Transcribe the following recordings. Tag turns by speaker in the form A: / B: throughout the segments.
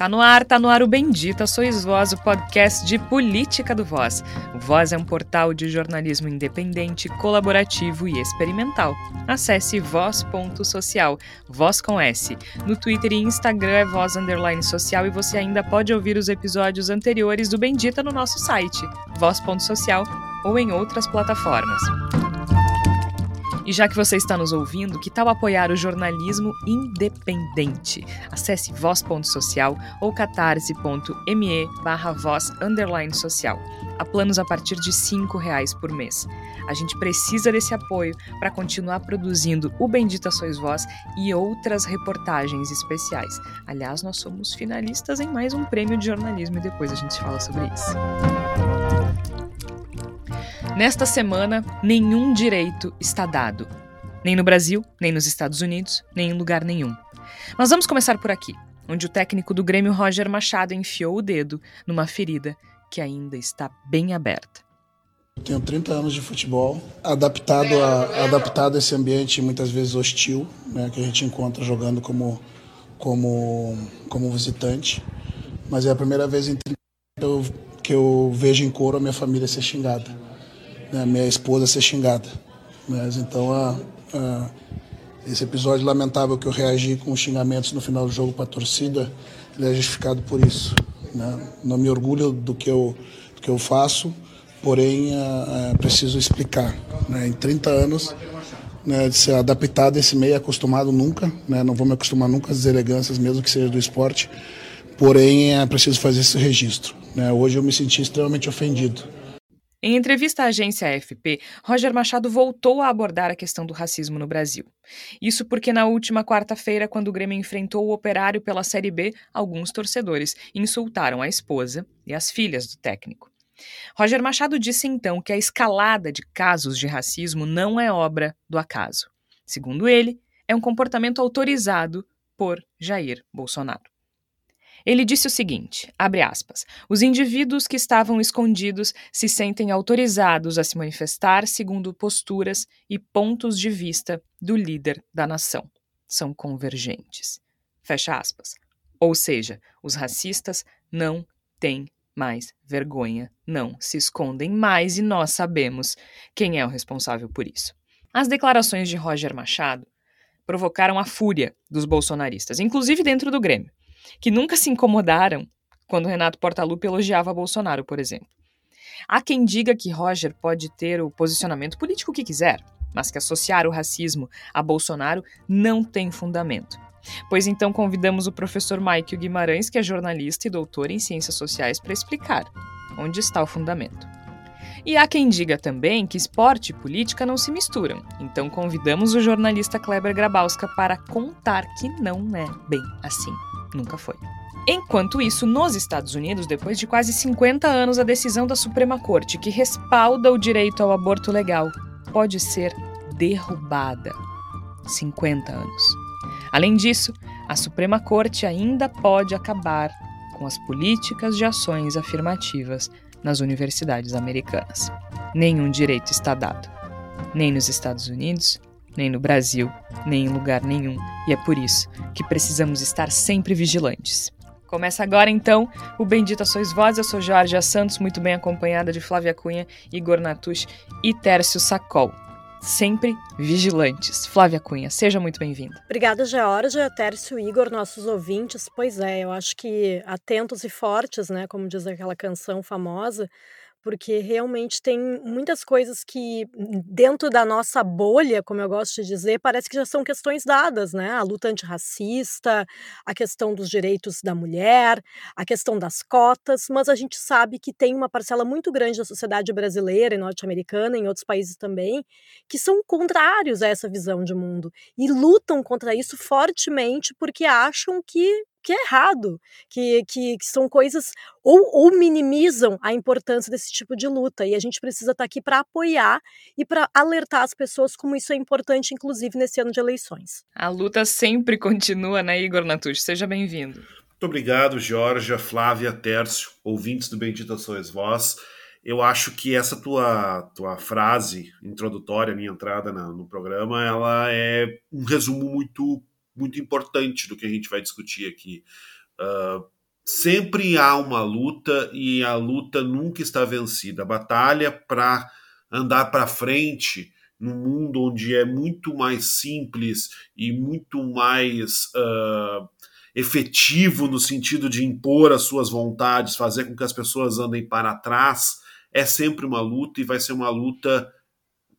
A: Tá no ar, tá no ar o Bendita Sois Voz, o podcast de política do Voz. O Voz é um portal de jornalismo independente, colaborativo e experimental. Acesse voz.social, voz com S. No Twitter e Instagram é voz underline social e você ainda pode ouvir os episódios anteriores do Bendita no nosso site, voz.social ou em outras plataformas. E já que você está nos ouvindo, que tal apoiar o jornalismo independente? Acesse voz.social ou catarse.me barra voz underline social. Há planos a partir de R$ reais por mês. A gente precisa desse apoio para continuar produzindo o Bendita Sois Voz e outras reportagens especiais. Aliás, nós somos finalistas em mais um prêmio de jornalismo e depois a gente fala sobre isso. Nesta semana, nenhum direito está dado. Nem no Brasil, nem nos Estados Unidos, nem em lugar nenhum. Mas vamos começar por aqui, onde o técnico do Grêmio Roger Machado enfiou o dedo numa ferida que ainda está bem aberta.
B: Tenho 30 anos de futebol, adaptado a, adaptado a esse ambiente muitas vezes hostil, né, que a gente encontra jogando como, como, como visitante. Mas é a primeira vez em 30 anos que eu vejo em coro a minha família ser xingada né, minha esposa ser xingada. Mas então a, a, esse episódio lamentável que eu reagi com xingamentos no final do jogo para a torcida, ele é justificado por isso. Né? Não me orgulho do que eu, do que eu faço, porém é, é preciso explicar. Né? Em 30 anos né, de ser adaptado a esse meio, acostumado nunca, né? não vou me acostumar nunca às elegâncias, mesmo que seja do esporte, porém é preciso fazer esse registro. Né? Hoje eu me senti extremamente ofendido.
A: Em entrevista à agência AFP, Roger Machado voltou a abordar a questão do racismo no Brasil. Isso porque na última quarta-feira, quando o Grêmio enfrentou o Operário pela Série B, alguns torcedores insultaram a esposa e as filhas do técnico. Roger Machado disse então que a escalada de casos de racismo não é obra do acaso. Segundo ele, é um comportamento autorizado por Jair Bolsonaro. Ele disse o seguinte: abre aspas, os indivíduos que estavam escondidos se sentem autorizados a se manifestar segundo posturas e pontos de vista do líder da nação. São convergentes. Fecha aspas. Ou seja, os racistas não têm mais vergonha, não se escondem mais e nós sabemos quem é o responsável por isso. As declarações de Roger Machado provocaram a fúria dos bolsonaristas, inclusive dentro do Grêmio que nunca se incomodaram quando Renato Portaluppi elogiava Bolsonaro, por exemplo. Há quem diga que Roger pode ter o posicionamento político que quiser, mas que associar o racismo a Bolsonaro não tem fundamento. Pois então convidamos o professor Michael Guimarães, que é jornalista e doutor em ciências sociais, para explicar onde está o fundamento. E há quem diga também que esporte e política não se misturam, então convidamos o jornalista Kleber Grabowska para contar que não é bem assim. Nunca foi. Enquanto isso, nos Estados Unidos, depois de quase 50 anos, a decisão da Suprema Corte que respalda o direito ao aborto legal pode ser derrubada. 50 anos. Além disso, a Suprema Corte ainda pode acabar com as políticas de ações afirmativas nas universidades americanas. Nenhum direito está dado, nem nos Estados Unidos, nem no Brasil, nem em lugar nenhum, e é por isso que precisamos estar sempre vigilantes. Começa agora então o Bendita Sois Voz. Eu sou Jorge Santos, muito bem acompanhada de Flávia Cunha, Igor Natush e Tércio Sacol. Sempre vigilantes. Flávia Cunha, seja muito bem-vinda.
C: Obrigada, Georgia, Tércio, Igor, nossos ouvintes. Pois é, eu acho que atentos e fortes, né, como diz aquela canção famosa, porque realmente tem muitas coisas que, hum, dentro da nossa bolha, como eu gosto de dizer, parece que já são questões dadas, né? A luta antirracista, a questão dos direitos da mulher, a questão das cotas, mas a gente sabe que tem uma parcela muito grande da sociedade brasileira e norte-americana, em outros países também, que são contrários a essa visão de mundo e lutam contra isso fortemente porque acham que que é errado, que, que, que são coisas ou, ou, minimizam a importância desse tipo de luta. E a gente precisa estar tá aqui para apoiar e para alertar as pessoas como isso é importante, inclusive nesse ano de eleições.
A: A luta sempre continua, né, Igor Natucci? Seja bem-vindo.
D: Muito obrigado, Georgia, Flávia, Tércio, ouvintes do Bendita Sois Voz. Eu acho que essa tua, tua frase introdutória, minha entrada na, no programa, ela é um resumo muito muito importante do que a gente vai discutir aqui. Uh, sempre há uma luta e a luta nunca está vencida. A batalha para andar para frente num mundo onde é muito mais simples e muito mais uh, efetivo no sentido de impor as suas vontades, fazer com que as pessoas andem para trás, é sempre uma luta e vai ser uma luta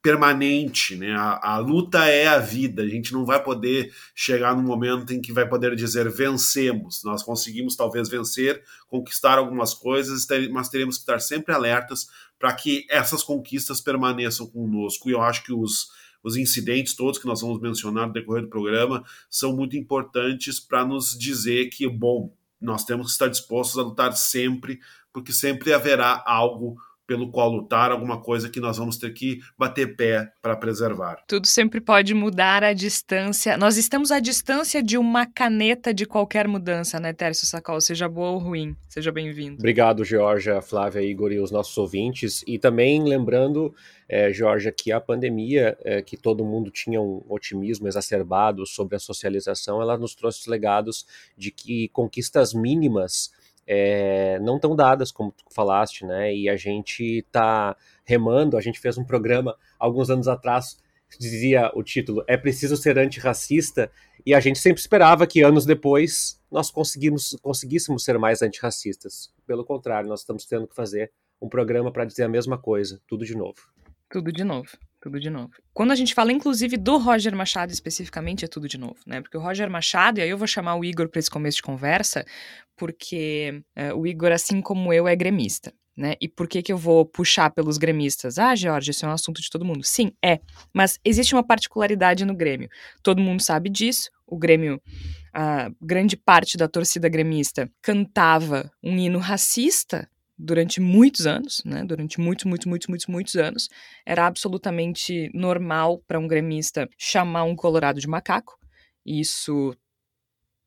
D: permanente, né? A, a, luta é a vida. A gente não vai poder chegar num momento em que vai poder dizer vencemos. Nós conseguimos talvez vencer, conquistar algumas coisas, mas teremos que estar sempre alertas para que essas conquistas permaneçam conosco. E eu acho que os, os incidentes todos que nós vamos mencionar no decorrer do programa são muito importantes para nos dizer que, bom, nós temos que estar dispostos a lutar sempre, porque sempre haverá algo pelo qual lutar, alguma coisa que nós vamos ter que bater pé para preservar.
A: Tudo sempre pode mudar à distância. Nós estamos à distância de uma caneta de qualquer mudança, né, Tércio Sacol? Seja boa ou ruim. Seja bem-vindo.
E: Obrigado, Georgia, Flávia, Igor e os nossos ouvintes. E também lembrando, é, Georgia, que a pandemia, é, que todo mundo tinha um otimismo exacerbado sobre a socialização, ela nos trouxe legados de que conquistas mínimas é, não tão dadas, como tu falaste, né? E a gente está remando, a gente fez um programa alguns anos atrás, dizia o título, é preciso ser antirracista, e a gente sempre esperava que anos depois nós conseguimos, conseguíssemos ser mais antirracistas. Pelo contrário, nós estamos tendo que fazer um programa para dizer a mesma coisa, tudo de novo.
A: Tudo de novo. Tudo de novo. Quando a gente fala, inclusive, do Roger Machado especificamente, é tudo de novo, né? Porque o Roger Machado, e aí eu vou chamar o Igor para esse começo de conversa, porque é, o Igor, assim como eu, é gremista. Né? E por que, que eu vou puxar pelos gremistas? Ah, Jorge, isso é um assunto de todo mundo. Sim, é. Mas existe uma particularidade no Grêmio. Todo mundo sabe disso. O Grêmio, a grande parte da torcida gremista cantava um hino racista durante muitos anos, né? Durante muitos, muitos, muitos, muitos, muitos anos, era absolutamente normal para um gremista chamar um colorado de macaco. Isso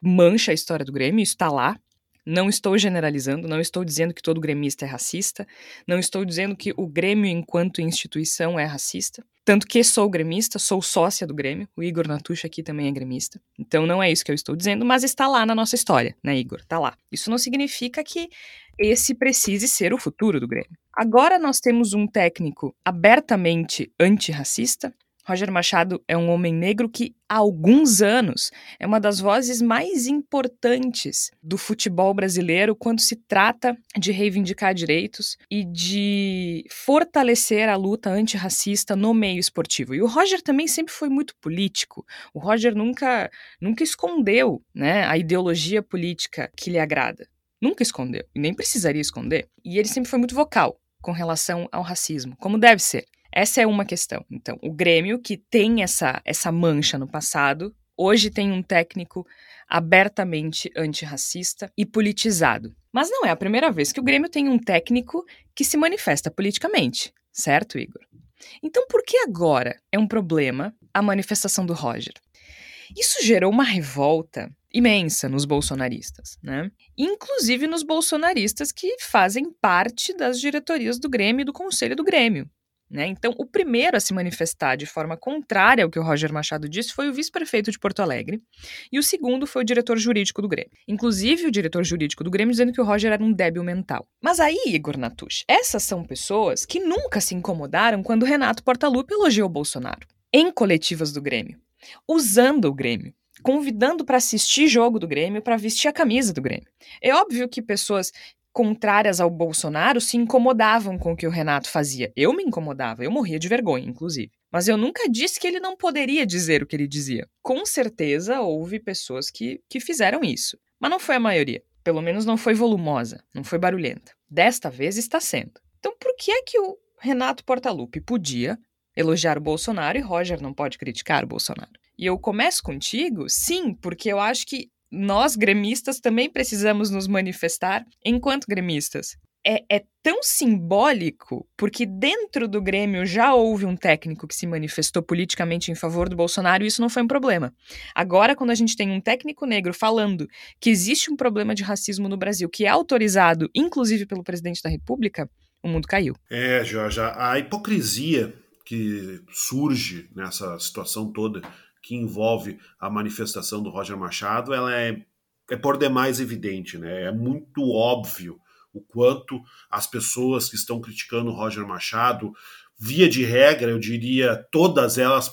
A: mancha a história do Grêmio, isso está lá. Não estou generalizando, não estou dizendo que todo gremista é racista, não estou dizendo que o Grêmio, enquanto instituição, é racista. Tanto que sou gremista, sou sócia do Grêmio, o Igor Natucha aqui também é gremista. Então não é isso que eu estou dizendo, mas está lá na nossa história, né, Igor? Está lá. Isso não significa que esse precise ser o futuro do Grêmio. Agora nós temos um técnico abertamente antirracista, Roger Machado é um homem negro que, há alguns anos, é uma das vozes mais importantes do futebol brasileiro quando se trata de reivindicar direitos e de fortalecer a luta antirracista no meio esportivo. E o Roger também sempre foi muito político. O Roger nunca, nunca escondeu né, a ideologia política que lhe agrada. Nunca escondeu, e nem precisaria esconder. E ele sempre foi muito vocal com relação ao racismo, como deve ser. Essa é uma questão. Então, o Grêmio, que tem essa, essa mancha no passado, hoje tem um técnico abertamente antirracista e politizado. Mas não é a primeira vez que o Grêmio tem um técnico que se manifesta politicamente, certo, Igor? Então, por que agora é um problema a manifestação do Roger? Isso gerou uma revolta imensa nos bolsonaristas, né? Inclusive nos bolsonaristas que fazem parte das diretorias do Grêmio e do Conselho do Grêmio. Né? Então, o primeiro a se manifestar de forma contrária ao que o Roger Machado disse foi o vice-prefeito de Porto Alegre, e o segundo foi o diretor jurídico do Grêmio. Inclusive, o diretor jurídico do Grêmio dizendo que o Roger era um débil mental. Mas aí, Igor Natush, essas são pessoas que nunca se incomodaram quando Renato Portaluppi elogiou Bolsonaro. Em coletivas do Grêmio, usando o Grêmio, convidando para assistir jogo do Grêmio, para vestir a camisa do Grêmio. É óbvio que pessoas contrárias ao Bolsonaro se incomodavam com o que o Renato fazia. Eu me incomodava, eu morria de vergonha, inclusive. Mas eu nunca disse que ele não poderia dizer o que ele dizia. Com certeza houve pessoas que, que fizeram isso, mas não foi a maioria. Pelo menos não foi volumosa, não foi barulhenta. Desta vez está sendo. Então por que é que o Renato Portaluppi podia elogiar o Bolsonaro e Roger não pode criticar o Bolsonaro? E eu começo contigo, sim, porque eu acho que nós, gremistas, também precisamos nos manifestar enquanto gremistas. É, é, tão simbólico, porque dentro do Grêmio já houve um técnico que se manifestou politicamente em favor do Bolsonaro e isso não foi um problema. Agora, quando a gente tem um técnico negro falando que existe um problema de racismo no Brasil, que é autorizado, inclusive pelo presidente da República, o mundo caiu.
D: É, Jorge, a hipocrisia que surge nessa situação toda que envolve a manifestação do Roger Machado, ela é é por demais evidente, né? É muito óbvio o quanto as pessoas que estão criticando o Roger Machado, via de regra, eu diria todas elas,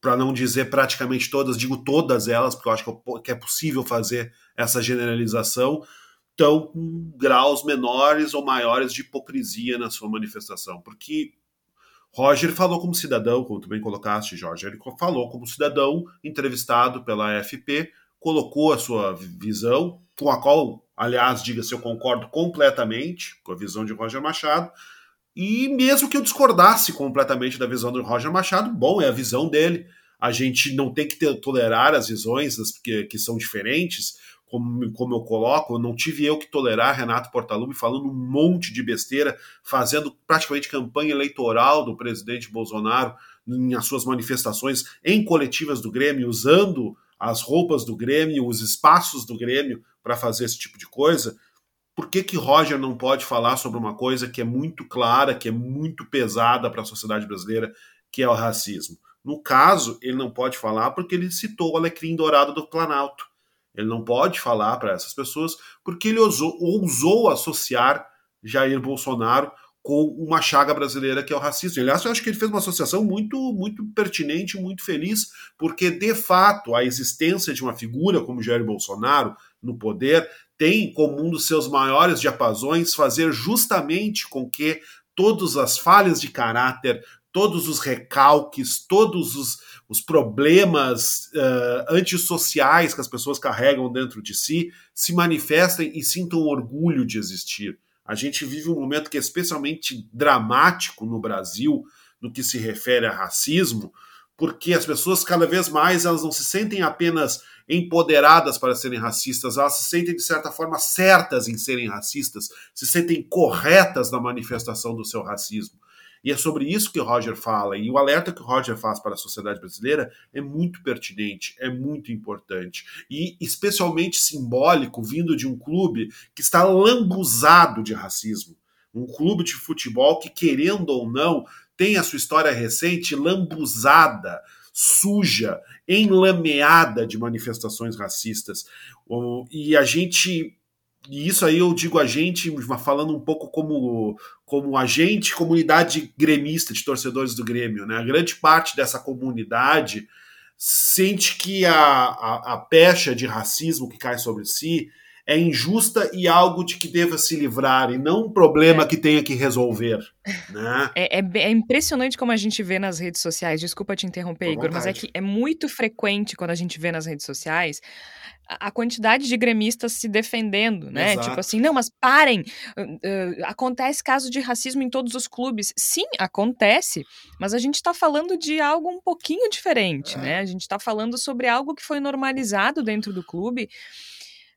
D: para não dizer praticamente todas, digo todas elas, porque eu acho que é possível fazer essa generalização, estão com graus menores ou maiores de hipocrisia na sua manifestação. Porque Roger falou como cidadão, como tu bem colocaste, Jorge, ele falou como cidadão entrevistado pela AFP, colocou a sua visão, com a qual, aliás, diga-se, eu concordo completamente com a visão de Roger Machado, e mesmo que eu discordasse completamente da visão do Roger Machado, bom, é a visão dele. A gente não tem que ter, tolerar as visões que, que são diferentes, como, como eu coloco, não tive eu que tolerar Renato Portaluppi falando um monte de besteira, fazendo praticamente campanha eleitoral do presidente Bolsonaro em as suas manifestações em coletivas do Grêmio, usando as roupas do Grêmio, os espaços do Grêmio para fazer esse tipo de coisa, por que, que Roger não pode falar sobre uma coisa que é muito clara, que é muito pesada para a sociedade brasileira, que é o racismo? No caso, ele não pode falar porque ele citou o alecrim dourado do Planalto. Ele não pode falar para essas pessoas porque ele ousou, ousou associar Jair Bolsonaro com uma chaga brasileira que é o racismo. Aliás, eu acho que ele fez uma associação muito, muito pertinente, muito feliz, porque de fato a existência de uma figura como Jair Bolsonaro no poder tem como um dos seus maiores diapasões fazer justamente com que todas as falhas de caráter, todos os recalques, todos os, os problemas uh, antissociais que as pessoas carregam dentro de si se manifestem e sintam orgulho de existir. A gente vive um momento que é especialmente dramático no Brasil no que se refere a racismo, porque as pessoas cada vez mais elas não se sentem apenas empoderadas para serem racistas, elas se sentem de certa forma certas em serem racistas, se sentem corretas na manifestação do seu racismo. E é sobre isso que o Roger fala, e o alerta que o Roger faz para a sociedade brasileira é muito pertinente, é muito importante, e especialmente simbólico, vindo de um clube que está lambuzado de racismo. Um clube de futebol que, querendo ou não, tem a sua história recente lambuzada, suja, enlameada de manifestações racistas. E a gente e isso aí eu digo a gente, falando um pouco como, como agente, comunidade gremista de torcedores do Grêmio. Né? A grande parte dessa comunidade sente que a, a, a pecha de racismo que cai sobre si é injusta e algo de que deva se livrar, e não um problema é. que tenha que resolver. Né?
A: É, é, é, impressionante como a gente vê nas redes sociais, desculpa te interromper, Igor, mas é que é muito frequente quando a gente vê nas redes sociais a quantidade de gremistas se defendendo, né? Tipo Exato. Tipo assim, não, mas parem. Uh, acontece caso de racismo em todos os clubes. Sim, acontece, mas a gente está falando de algo um pouquinho diferente, é. né? A gente está falando sobre algo que foi normalizado dentro do clube.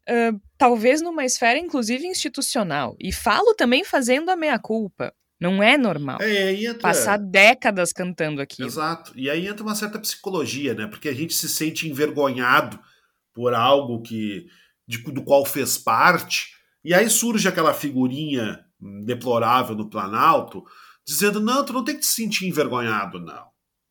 A: Uh, talvez numa esfera, inclusive, institucional. E falo também fazendo a meia-culpa. Não é normal.
D: É, entra...
A: Passar décadas cantando aqui.
D: Exato. E aí entra uma certa psicologia, né? Porque a gente se sente envergonhado por algo que de, do qual fez parte. E aí surge aquela figurinha deplorável no Planalto, dizendo: não, tu não tem que te sentir envergonhado, não.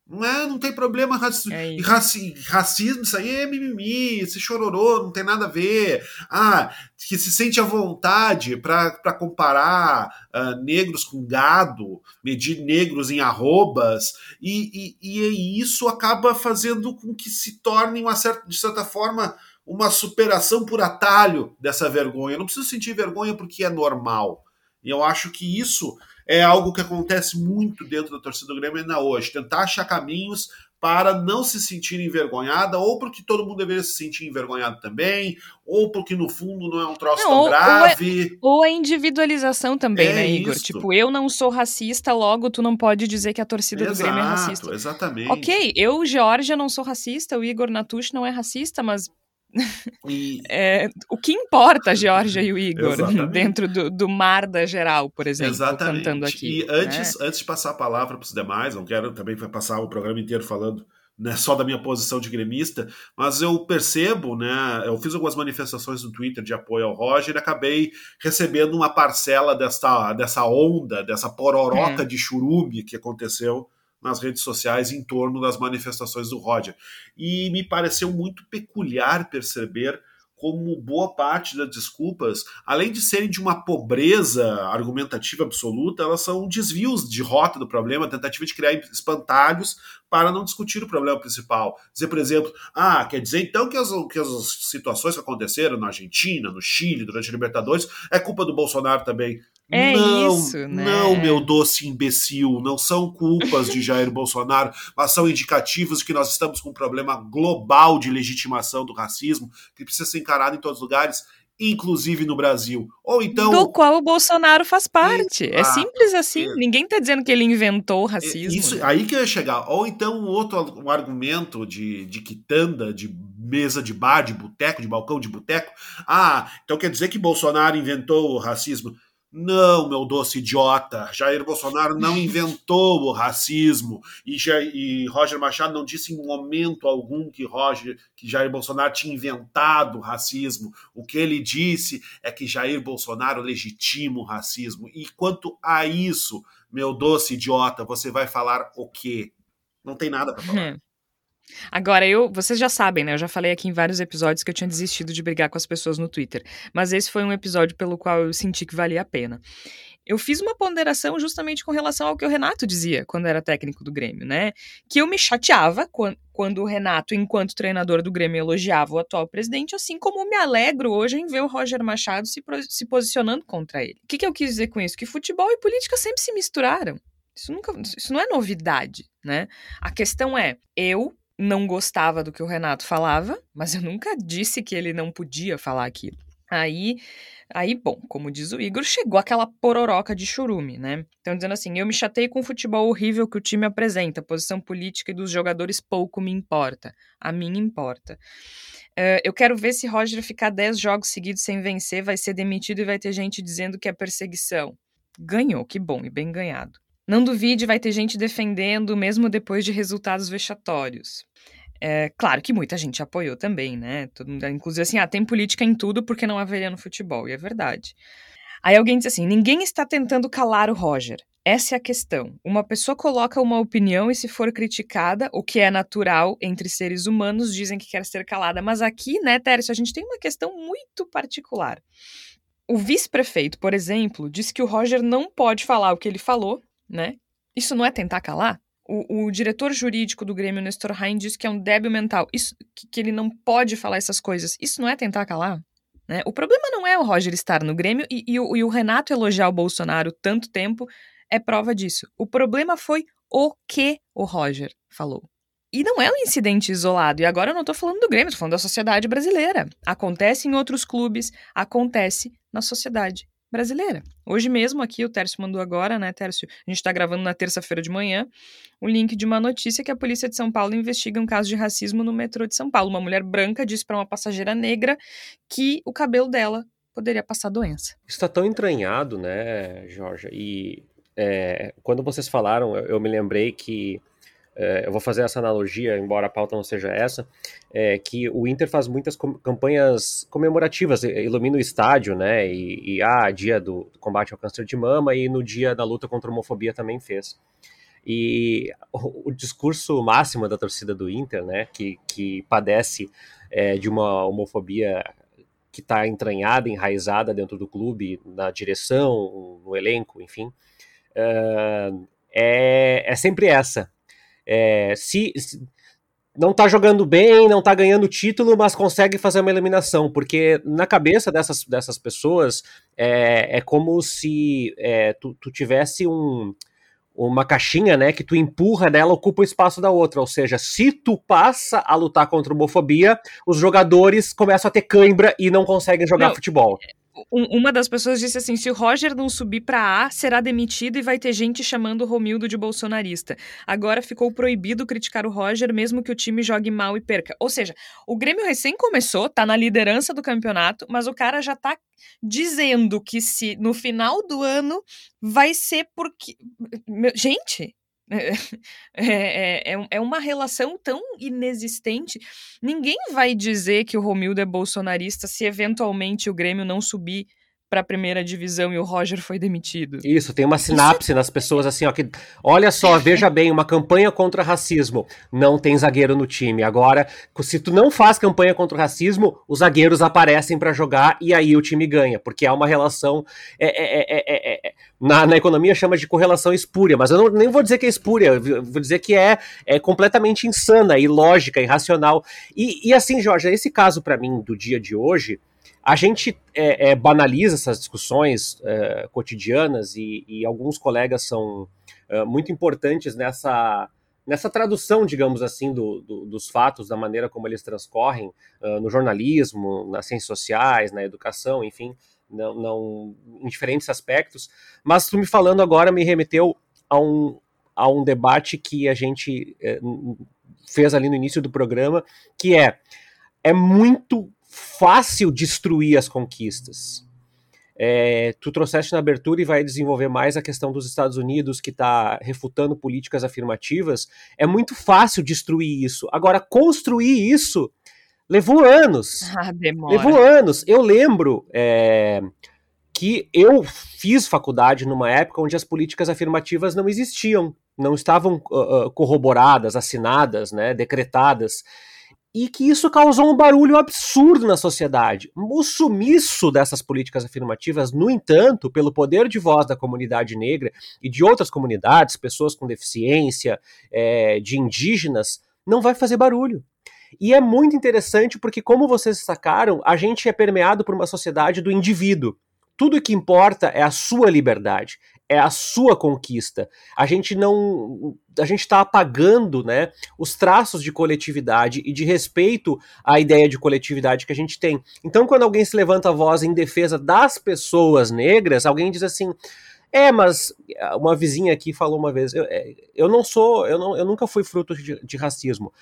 D: Não é, não tem problema. Raci é raci racismo, isso aí é mimimi, esse chororô, não tem nada a ver. Ah, que se sente à vontade para comparar uh, negros com gado, medir negros em arrobas, e, e, e isso acaba fazendo com que se torne, uma certa, de certa forma, uma superação por atalho dessa vergonha. Eu não preciso sentir vergonha porque é normal. E eu acho que isso é algo que acontece muito dentro da torcida do Grêmio ainda hoje. Tentar achar caminhos para não se sentir envergonhada, ou porque todo mundo deveria se sentir envergonhado também, ou porque no fundo não é um troço não, tão ou, grave.
A: Ou, é, ou a individualização também, é né, Igor? Isso. Tipo, eu não sou racista, logo tu não pode dizer que a torcida Exato, do Grêmio é racista.
D: Exatamente.
A: Ok, eu, Georgia, não sou racista, o Igor Natush não é racista, mas e... É, o que importa a Georgia e o Igor Exatamente. dentro do, do mar da geral, por exemplo, Exatamente. cantando aqui.
D: E antes, né? antes de passar a palavra para os demais, não quero também passar o programa inteiro falando né, só da minha posição de gremista, mas eu percebo, né, eu fiz algumas manifestações no Twitter de apoio ao Roger e acabei recebendo uma parcela dessa, dessa onda, dessa pororoca é. de churume que aconteceu nas redes sociais em torno das manifestações do Roger. E me pareceu muito peculiar perceber como boa parte das desculpas, além de serem de uma pobreza argumentativa absoluta, elas são desvios de rota do problema, tentativa de criar espantalhos para não discutir o problema principal. Dizer, por exemplo, ah, quer dizer então que as, que as situações que aconteceram na Argentina, no Chile, durante a Libertadores, é culpa do Bolsonaro também.
A: É
D: não,
A: isso, né?
D: Não, meu doce imbecil, não são culpas de Jair Bolsonaro, mas são indicativos de que nós estamos com um problema global de legitimação do racismo que precisa ser encarado em todos os lugares inclusive no Brasil. Ou então.
A: Do qual o Bolsonaro faz parte. é simples assim. É, Ninguém está dizendo que ele inventou o racismo.
D: Isso, aí que eu ia chegar. Ou então um outro um argumento de, de quitanda, de mesa de bar, de boteco, de balcão de boteco. Ah, então quer dizer que Bolsonaro inventou o racismo. Não, meu doce idiota. Jair Bolsonaro não inventou o racismo e, e, Roger Machado não disse em momento algum que Roger, que Jair Bolsonaro tinha inventado o racismo. O que ele disse é que Jair Bolsonaro legitima o racismo. E quanto a isso, meu doce idiota, você vai falar o quê? Não tem nada para falar.
A: Agora, eu, vocês já sabem, né? Eu já falei aqui em vários episódios que eu tinha desistido de brigar com as pessoas no Twitter. Mas esse foi um episódio pelo qual eu senti que valia a pena. Eu fiz uma ponderação justamente com relação ao que o Renato dizia quando era técnico do Grêmio, né? Que eu me chateava quando, quando o Renato, enquanto treinador do Grêmio, elogiava o atual presidente, assim como me alegro hoje em ver o Roger Machado se, se posicionando contra ele. O que, que eu quis dizer com isso? Que futebol e política sempre se misturaram. Isso, nunca, isso não é novidade, né? A questão é, eu não gostava do que o Renato falava, mas eu nunca disse que ele não podia falar aquilo. Aí, aí, bom, como diz o Igor, chegou aquela pororoca de churume, né? Então, dizendo assim, eu me chatei com o futebol horrível que o time apresenta, posição política e dos jogadores pouco me importa. A mim importa. Uh, eu quero ver se Roger ficar 10 jogos seguidos sem vencer, vai ser demitido e vai ter gente dizendo que é perseguição. Ganhou, que bom, e bem ganhado. Não duvide, vai ter gente defendendo, mesmo depois de resultados vexatórios. É, claro que muita gente apoiou também, né? inclusive assim, ah, tem política em tudo porque não haveria no futebol, e é verdade. Aí alguém diz assim: ninguém está tentando calar o Roger. Essa é a questão. Uma pessoa coloca uma opinião e, se for criticada, o que é natural entre seres humanos, dizem que quer ser calada. Mas aqui, né, Tércio, a gente tem uma questão muito particular. O vice-prefeito, por exemplo, disse que o Roger não pode falar o que ele falou, né? Isso não é tentar calar? O, o diretor jurídico do Grêmio, Nestor Hein, diz que é um débil mental, isso, que, que ele não pode falar essas coisas. Isso não é tentar calar? Né? O problema não é o Roger estar no Grêmio e, e, o, e o Renato elogiar o Bolsonaro tanto tempo é prova disso. O problema foi o que o Roger falou. E não é um incidente isolado. E agora eu não estou falando do Grêmio, estou falando da sociedade brasileira. Acontece em outros clubes, acontece na sociedade brasileira. Hoje mesmo aqui, o Tércio mandou agora, né, Tércio? A gente está gravando na terça-feira de manhã, o link de uma notícia que a polícia de São Paulo investiga um caso de racismo no metrô de São Paulo. Uma mulher branca disse para uma passageira negra que o cabelo dela poderia passar doença.
E: Isso está tão entranhado, né, Jorge? E é, quando vocês falaram, eu, eu me lembrei que eu vou fazer essa analogia, embora a pauta não seja essa, é, que o Inter faz muitas com campanhas comemorativas, ilumina o estádio, né, e, e ah, dia do, combate ao câncer de mama e no dia da luta contra a homofobia também fez. E o, o discurso máximo da torcida do Inter, né, que, que padece é, de uma homofobia que está entranhada, enraizada dentro do clube, na direção, no elenco, enfim, é, é, é sempre essa, é, se, se, não tá jogando bem, não tá ganhando título, mas consegue fazer uma eliminação, porque na cabeça dessas, dessas pessoas é, é como se é, tu, tu tivesse um, uma caixinha, né, que tu empurra dela, ocupa o espaço da outra, ou seja, se tu passa a lutar contra a homofobia, os jogadores começam a ter cãibra e não conseguem jogar não, futebol
A: uma das pessoas disse assim: se o Roger não subir para A, será demitido e vai ter gente chamando o Romildo de bolsonarista. Agora ficou proibido criticar o Roger, mesmo que o time jogue mal e perca. Ou seja, o Grêmio recém começou, tá na liderança do campeonato, mas o cara já tá dizendo que se no final do ano vai ser porque. Gente, é, é, é, uma relação tão inexistente. Ninguém vai dizer que o Romildo é bolsonarista se eventualmente o Grêmio não subir para a primeira divisão e o Roger foi demitido.
E: Isso, tem uma sinapse nas pessoas assim, ó, que olha só, veja bem, uma campanha contra racismo, não tem zagueiro no time. Agora, se tu não faz campanha contra o racismo, os zagueiros aparecem para jogar e aí o time ganha, porque há uma relação é, é, é, na, na, economia chama de correlação espúria, mas eu não, nem vou dizer que é espúria, vou dizer que é, é completamente insana, ilógica, irracional. E, e assim, Jorge, esse caso para mim do dia de hoje a gente é, é, banaliza essas discussões é, cotidianas e, e, alguns colegas são é, muito importantes nessa, nessa tradução, digamos assim, do, do, dos fatos, da maneira como eles transcorrem uh, no jornalismo, nas ciências sociais, na educação, enfim, não, não, em diferentes aspectos. Mas tu me falando agora me remeteu a um, a um debate que a gente é, fez ali no início do programa, que é é muito fácil destruir as conquistas. É, tu trouxeste na abertura e vai desenvolver mais a questão dos Estados Unidos, que está refutando políticas afirmativas. É muito fácil destruir isso. Agora, construir isso levou anos.
A: Ah,
E: levou anos. Eu lembro é, que eu fiz faculdade numa época onde as políticas afirmativas não existiam, não estavam uh, corroboradas, assinadas, né, decretadas e que isso causou um barulho absurdo na sociedade. O sumiço dessas políticas afirmativas, no entanto, pelo poder de voz da comunidade negra e de outras comunidades, pessoas com deficiência, é, de indígenas, não vai fazer barulho. E é muito interessante porque, como vocês destacaram, a gente é permeado por uma sociedade do indivíduo. Tudo que importa é a sua liberdade, é a sua conquista. A gente não. A gente está apagando né, os traços de coletividade e de respeito à ideia de coletividade que a gente tem. Então, quando alguém se levanta a voz em defesa das pessoas negras, alguém diz assim. É, mas uma vizinha aqui falou uma vez, eu, é, eu não sou, eu, não, eu nunca fui fruto de, de racismo.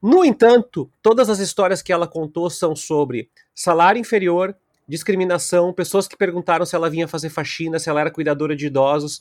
E: No entanto, todas as histórias que ela contou são sobre salário inferior, discriminação, pessoas que perguntaram se ela vinha fazer faxina, se ela era cuidadora de idosos.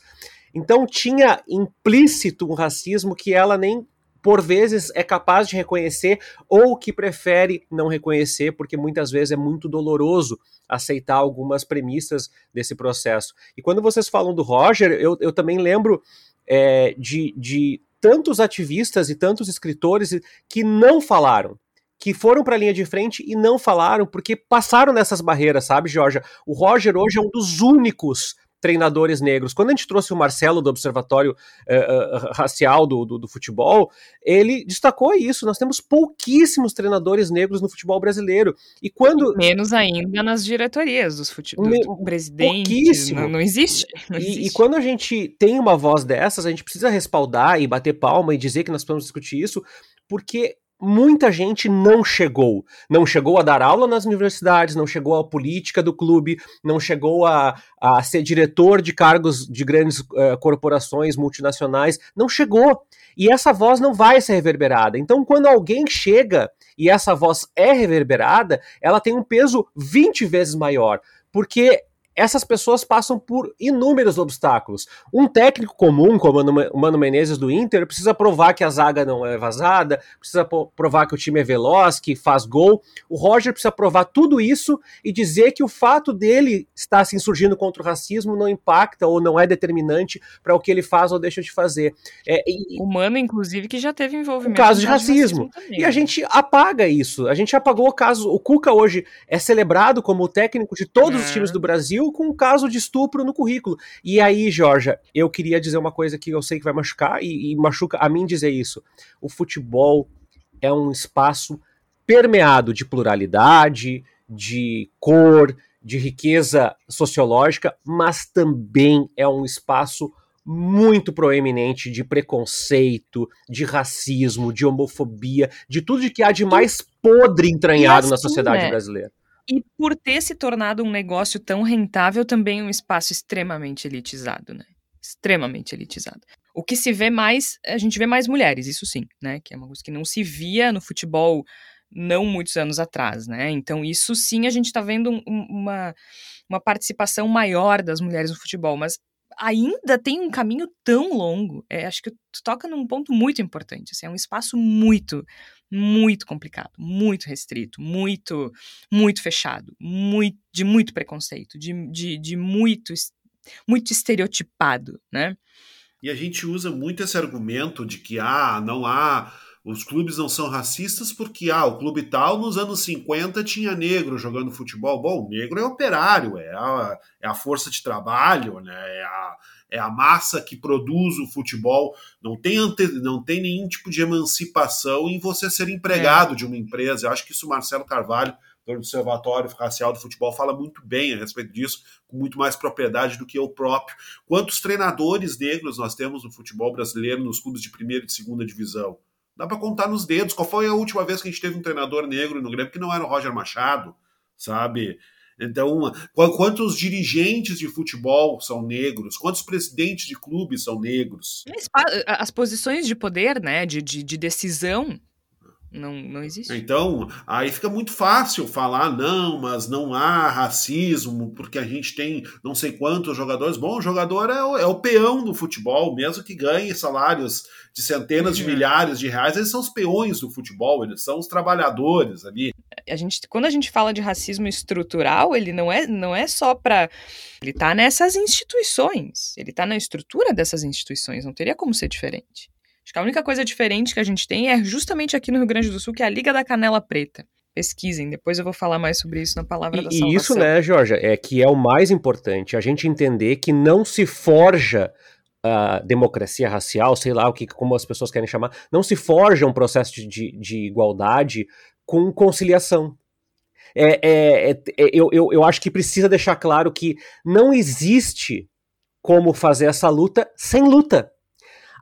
E: Então tinha implícito um racismo que ela nem por vezes é capaz de reconhecer ou que prefere não reconhecer, porque muitas vezes é muito doloroso aceitar algumas premissas desse processo. E quando vocês falam do Roger, eu, eu também lembro é, de, de tantos ativistas e tantos escritores que não falaram, que foram para a linha de frente e não falaram porque passaram nessas barreiras, sabe, Georgia? O Roger hoje é um dos únicos treinadores negros. Quando a gente trouxe o Marcelo do Observatório uh, uh, Racial do, do, do, Futebol, ele destacou isso. Nós temos pouquíssimos treinadores negros no futebol brasileiro. E quando.
A: Menos ainda nas diretorias dos fute... Me... do, presidente. Não, não, existe. Não
E: e, e, quando a gente tem uma voz dessas, a gente precisa respaldar e bater palma e dizer que nós podemos discutir isso, porque muita gente não chegou. Não chegou a dar aula nas universidades, não chegou à política do clube, não chegou a, a ser diretor de cargos de grandes uh, corporações multinacionais, não chegou. E essa voz não vai ser reverberada. Então, quando alguém chega e essa voz é reverberada, ela tem um peso 20 vezes maior. Porque essas pessoas passam por inúmeros obstáculos. Um técnico comum, como o Mano Menezes do Inter, precisa provar que a zaga não é vazada, precisa provar que o time é veloz, que faz gol. O Roger precisa provar tudo isso e dizer que o fato dele estar se insurgindo contra o racismo não impacta ou não é determinante para o que ele faz ou deixa de fazer. É,
A: e, o Mano, inclusive, que já teve envolvimento.
E: Um caso de racismo. De racismo e a gente apaga isso. A gente apagou o caso. O Cuca hoje é celebrado como o técnico de todos é. os times do Brasil com um caso de estupro no currículo. E aí, Georgia, eu queria dizer uma coisa que eu sei que vai machucar e, e machuca a mim dizer isso. O futebol é um espaço permeado de pluralidade, de cor, de riqueza sociológica, mas também é um espaço muito proeminente de preconceito, de racismo, de homofobia, de tudo de que há de mais podre entranhado assim, na sociedade né? brasileira.
A: E por ter se tornado um negócio tão rentável, também um espaço extremamente elitizado, né? Extremamente elitizado. O que se vê mais, a gente vê mais mulheres, isso sim, né? Que é uma coisa que não se via no futebol não muitos anos atrás, né? Então, isso sim a gente está vendo um, uma, uma participação maior das mulheres no futebol, mas ainda tem um caminho tão longo. É, acho que tu toca num ponto muito importante. Assim, é um espaço muito muito complicado, muito restrito, muito, muito fechado, muito, de muito preconceito, de, de, de muito, muito estereotipado, né?
D: E a gente usa muito esse argumento de que ah, não há os clubes não são racistas porque ah, o clube tal nos anos 50 tinha negro jogando futebol. Bom, negro é operário, é a, é a força de trabalho, né? é, a, é a massa que produz o futebol. Não tem, ante, não tem nenhum tipo de emancipação em você ser empregado é. de uma empresa. Eu acho que isso o Marcelo Carvalho, do Observatório Racial do Futebol, fala muito bem a respeito disso, com muito mais propriedade do que eu próprio. Quantos treinadores negros nós temos no futebol brasileiro, nos clubes de primeira e de segunda divisão? Dá para contar nos dedos. Qual foi a última vez que a gente teve um treinador negro no Grêmio que não era o Roger Machado, sabe? Então, quantos dirigentes de futebol são negros? Quantos presidentes de clubes são negros?
A: As posições de poder, né, de, de, de decisão não, não existe.
D: Então, aí fica muito fácil falar, não, mas não há racismo, porque a gente tem não sei quantos jogadores. Bom, o jogador é o, é o peão do futebol, mesmo que ganhe salários de centenas de uhum. milhares de reais, eles são os peões do futebol, eles são os trabalhadores ali.
A: A gente, quando a gente fala de racismo estrutural, ele não é, não é só para. Ele está nessas instituições, ele está na estrutura dessas instituições, não teria como ser diferente. Acho que a única coisa diferente que a gente tem é justamente aqui no Rio Grande do Sul, que é a Liga da Canela Preta. Pesquisem, depois eu vou falar mais sobre isso na palavra
E: e,
A: da salvação.
E: E isso, né, Georgia, é que é o mais importante, a gente entender que não se forja a democracia racial, sei lá o que como as pessoas querem chamar, não se forja um processo de, de, de igualdade com conciliação. É, é, é, é, eu, eu, eu acho que precisa deixar claro que não existe como fazer essa luta sem luta.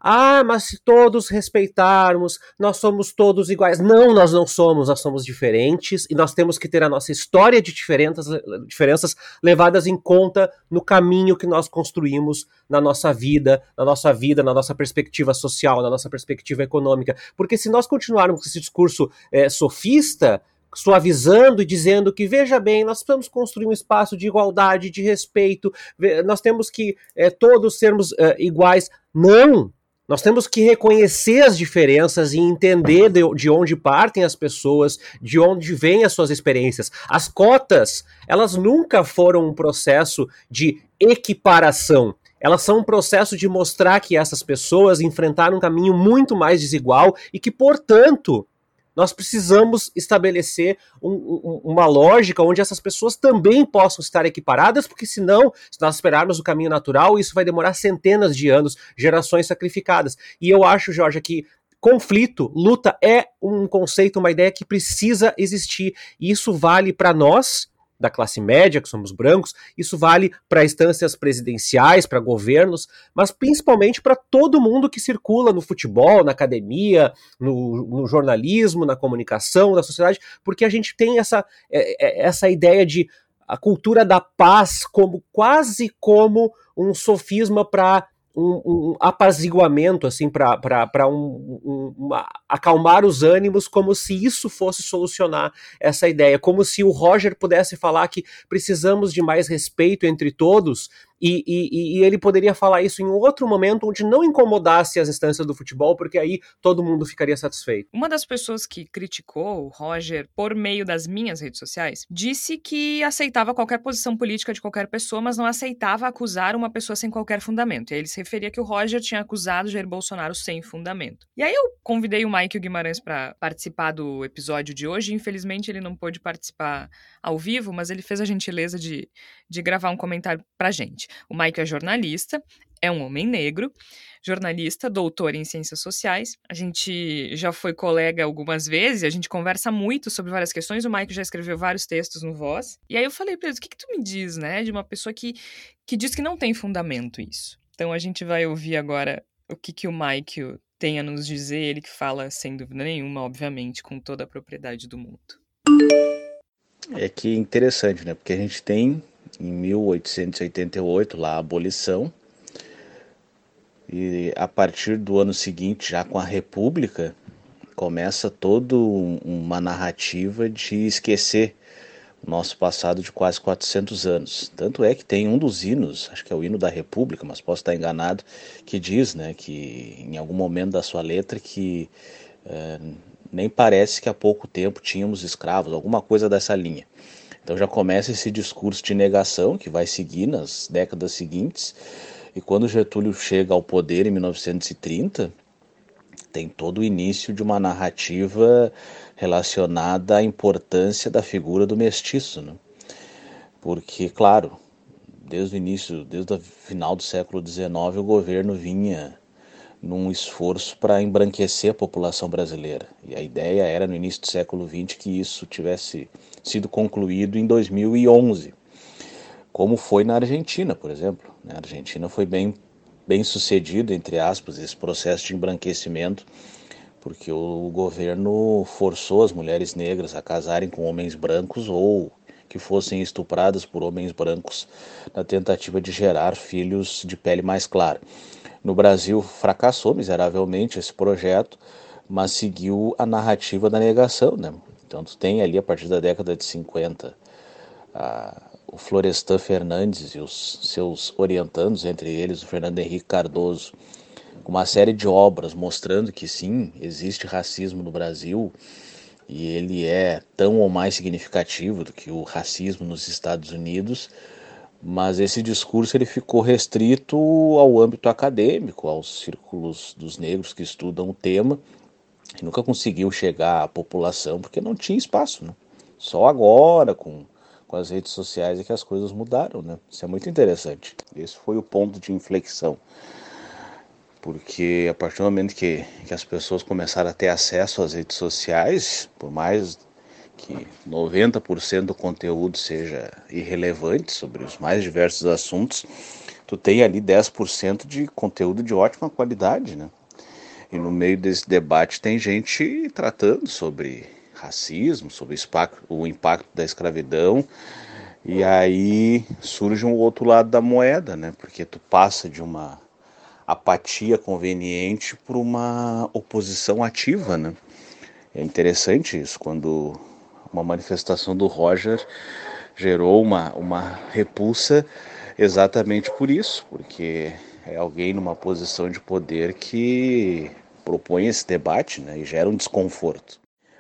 E: Ah, mas se todos respeitarmos, nós somos todos iguais. Não, nós não somos, nós somos diferentes e nós temos que ter a nossa história de diferenças, diferenças levadas em conta no caminho que nós construímos na nossa vida, na nossa vida, na nossa perspectiva social, na nossa perspectiva econômica. Porque se nós continuarmos com esse discurso é, sofista, suavizando e dizendo que, veja bem, nós precisamos construir um espaço de igualdade, de respeito, nós temos que é, todos sermos é, iguais. Não! Nós temos que reconhecer as diferenças e entender de, de, onde partem as pessoas, de onde vêm as suas experiências. As cotas, elas nunca foram um processo de equiparação. Elas são um processo de mostrar que essas pessoas enfrentaram um caminho muito mais desigual e que, portanto, nós precisamos estabelecer um, um, uma lógica onde essas pessoas também possam estar equiparadas, porque senão, se nós esperarmos o caminho natural, isso vai demorar centenas de anos, gerações sacrificadas. E eu acho, Jorge, que conflito, luta é um conceito, uma ideia que precisa existir. E isso vale para nós, da classe média, que somos brancos, isso vale para instâncias presidenciais, para governos, mas principalmente para todo mundo que circula no futebol, na academia, no, no, jornalismo, na comunicação, na sociedade, porque a gente tem essa, é, é, essa ideia de a cultura da paz como quase como um sofisma para um, um, apaziguamento, assim, para um, um, acalmar os ânimos, como se isso fosse solucionar essa ideia, como se o Roger pudesse falar que precisamos de mais respeito entre todos, e, e, e, ele poderia falar isso em outro momento onde não incomodasse as instâncias do futebol, porque aí todo mundo ficaria satisfeito.
A: Uma das pessoas que criticou o Roger por meio das minhas redes sociais disse que aceitava qualquer posição política de qualquer pessoa, mas não aceitava acusar uma pessoa sem qualquer fundamento. E aí ele se referia que o Roger tinha acusado Jair Bolsonaro sem fundamento. E aí eu convidei o Mike Guimarães para participar do episódio de hoje. Infelizmente ele não pôde participar ao vivo, mas ele fez a gentileza de, de gravar um comentário pra gente. O Mike é jornalista, é um homem negro, jornalista, doutor em ciências sociais. A gente já foi colega algumas vezes, a gente conversa muito sobre várias questões. O Mike já escreveu vários textos no Voz. E aí eu falei para ele: o que, que tu me diz, né, de uma pessoa que, que diz que não tem fundamento isso? Então a gente vai ouvir agora o que, que o Mike tem a nos dizer, ele que fala sem dúvida nenhuma, obviamente, com toda a propriedade do mundo.
F: É que interessante, né? Porque a gente tem em 1888 lá a abolição e a partir do ano seguinte, já com a República, começa toda uma narrativa de esquecer o nosso passado de quase 400 anos. Tanto é que tem um dos hinos, acho que é o hino da República, mas posso estar enganado, que diz, né, que em algum momento da sua letra que é, Nem parece que há pouco tempo tínhamos escravos, alguma coisa dessa linha. Então já começa esse discurso de negação que vai seguir nas décadas seguintes. E quando Getúlio chega ao poder em 1930, tem todo o início de uma narrativa relacionada à importância da figura do mestiço, né? Porque, claro, desde o início, desde o final do século XIX, o governo vinha num esforço para embranquecer a população brasileira. E a ideia era, no início do século XX, que isso tivesse sido concluído em 2011, como foi na Argentina, por exemplo. Né? A Argentina foi bem, bem sucedido, entre aspas, esse processo de embranquecimento, porque o governo forçou as mulheres negras a casarem com homens brancos ou que fossem estupradas por homens brancos na tentativa de gerar filhos de pele mais clara. No Brasil fracassou miseravelmente esse projeto, mas seguiu a narrativa da negação. Né? Então tu tem ali a partir da década de 50 a, o Florestan Fernandes e os seus orientandos, entre eles o Fernando Henrique Cardoso, com uma série de obras mostrando que sim, existe racismo no Brasil e ele é tão ou mais significativo do que o racismo nos Estados Unidos mas esse discurso ele ficou restrito ao âmbito acadêmico, aos círculos dos negros que estudam o tema, e nunca conseguiu chegar à população porque não tinha espaço. Né? Só agora, com, com as redes sociais, é que as coisas mudaram. Né? Isso é muito interessante. Esse foi o ponto de inflexão. Porque a partir do momento que, que as pessoas começaram a ter acesso às redes sociais, por mais que 90% do conteúdo seja irrelevante sobre os mais diversos assuntos, tu tem ali 10% de conteúdo de ótima qualidade, né? E no meio desse debate tem gente tratando sobre racismo, sobre o impacto da escravidão, e aí surge um outro lado da moeda, né? Porque tu passa de uma apatia conveniente para uma oposição ativa, né? É interessante isso quando uma manifestação do Roger gerou uma, uma repulsa exatamente por isso, porque é alguém numa posição de poder que propõe esse debate né, e gera um desconforto.